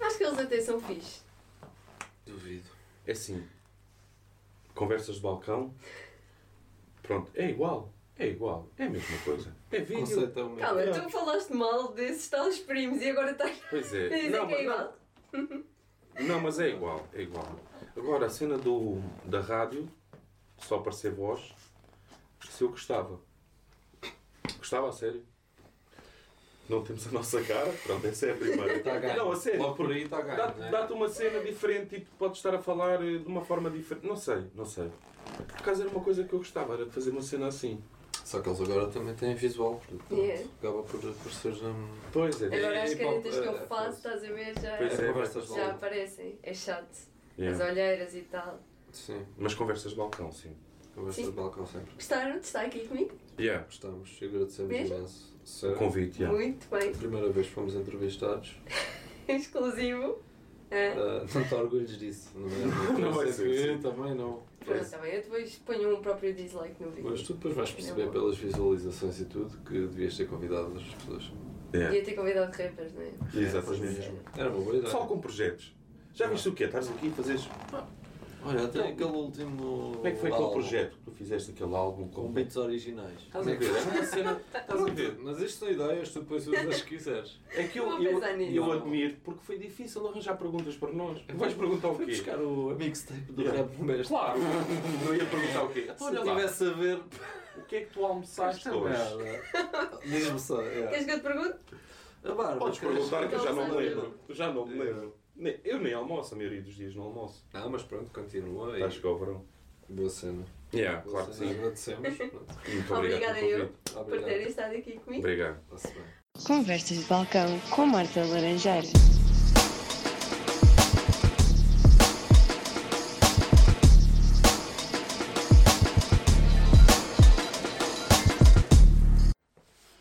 Acho que eles até são fixe. Duvido. É assim. Conversas de balcão. Pronto, é igual. É igual. É a mesma coisa. É vídeo. conceito é o mesmo. Calma, Yeah. tu falaste mal desses tais primos e agora estás Pois a é. <laughs> dizer Não, que é igual. não, mas é igual. É igual. Agora, a cena do, da rádio, só aparecer voz, se eu gostava. Gostava a sério. Não temos a nossa cara, pronto, essa é a primeira. Está ganho. Não, a sério. Logo por aí está a ganho. Dá-te é? dá-te uma cena diferente, tipo, podes estar a falar eh, de uma forma diferente. Não sei, não sei. Por acaso era uma coisa que eu gostava, era de fazer uma cena assim. Só que eles agora também têm visual. Portanto, Yeah. acaba por, por ser um, Pois é. Agora as caretas que eu eh, faço, estás a ver, já, Pois é, conversas de já aparecem. É chato. Yeah. As olheiras e tal. Sim, Mas conversas de balcão, sim. Conversas Sim. de balcão sempre. Gostaram de estar aqui comigo? Yeah. Gostamos, agradecemos Mesmo? imenso. O convite, yeah. Muito bem. Primeira vez que fomos entrevistados. <laughs> Exclusivo. É? Ah, não te orgulhos disso. Não, é? <laughs> Não vai ser assim. Também não. Pronto, está bem. Eu depois ponho um próprio dislike no vídeo. Mas tu depois vais perceber pelas visualizações e tudo que devias ter convidado outras pessoas. É. Podia ter convidado rappers, não é? Exatamente. Era uma boa ideia. Pessoal com projetos. Já viste o quê? Estás aqui a fazeres. Olha, até aquele último. Como é que foi aquele projeto que tu fizeste aquele álbum Com com beats originais. Estás a ver? É uma cena. <laughs> Estás a ver? Mas isto são ideias, tu depois usas as que quiseres. É que eu, eu, eu admiro porque foi difícil arranjar perguntas para nós. <laughs> Vais perguntar o Fui quê? buscar o mixtape do Yeah. rap mestre. Claro! <laughs> Eu ia perguntar o quê? Se Então, olha eu lá, tivesse a ver. o que é que tu almoçaste hoje? Diz-me só. Queres que eu te pergunte? A barba. Podes perguntar que eu já não me Não, lembro. Já não me É. lembro. Nem- Eu nem almoço, a maioria dos dias não almoço. Não, mas pronto, continua aí. Está a chegar o verão. Boa cena. Yeah, Boa claro que cena. sim. Agradecemos. Muito obrigado Obrigada eu convite. por Obrigado. terem estado aqui comigo. Obrigado. Conversas de balcão com Marta Laranjeira.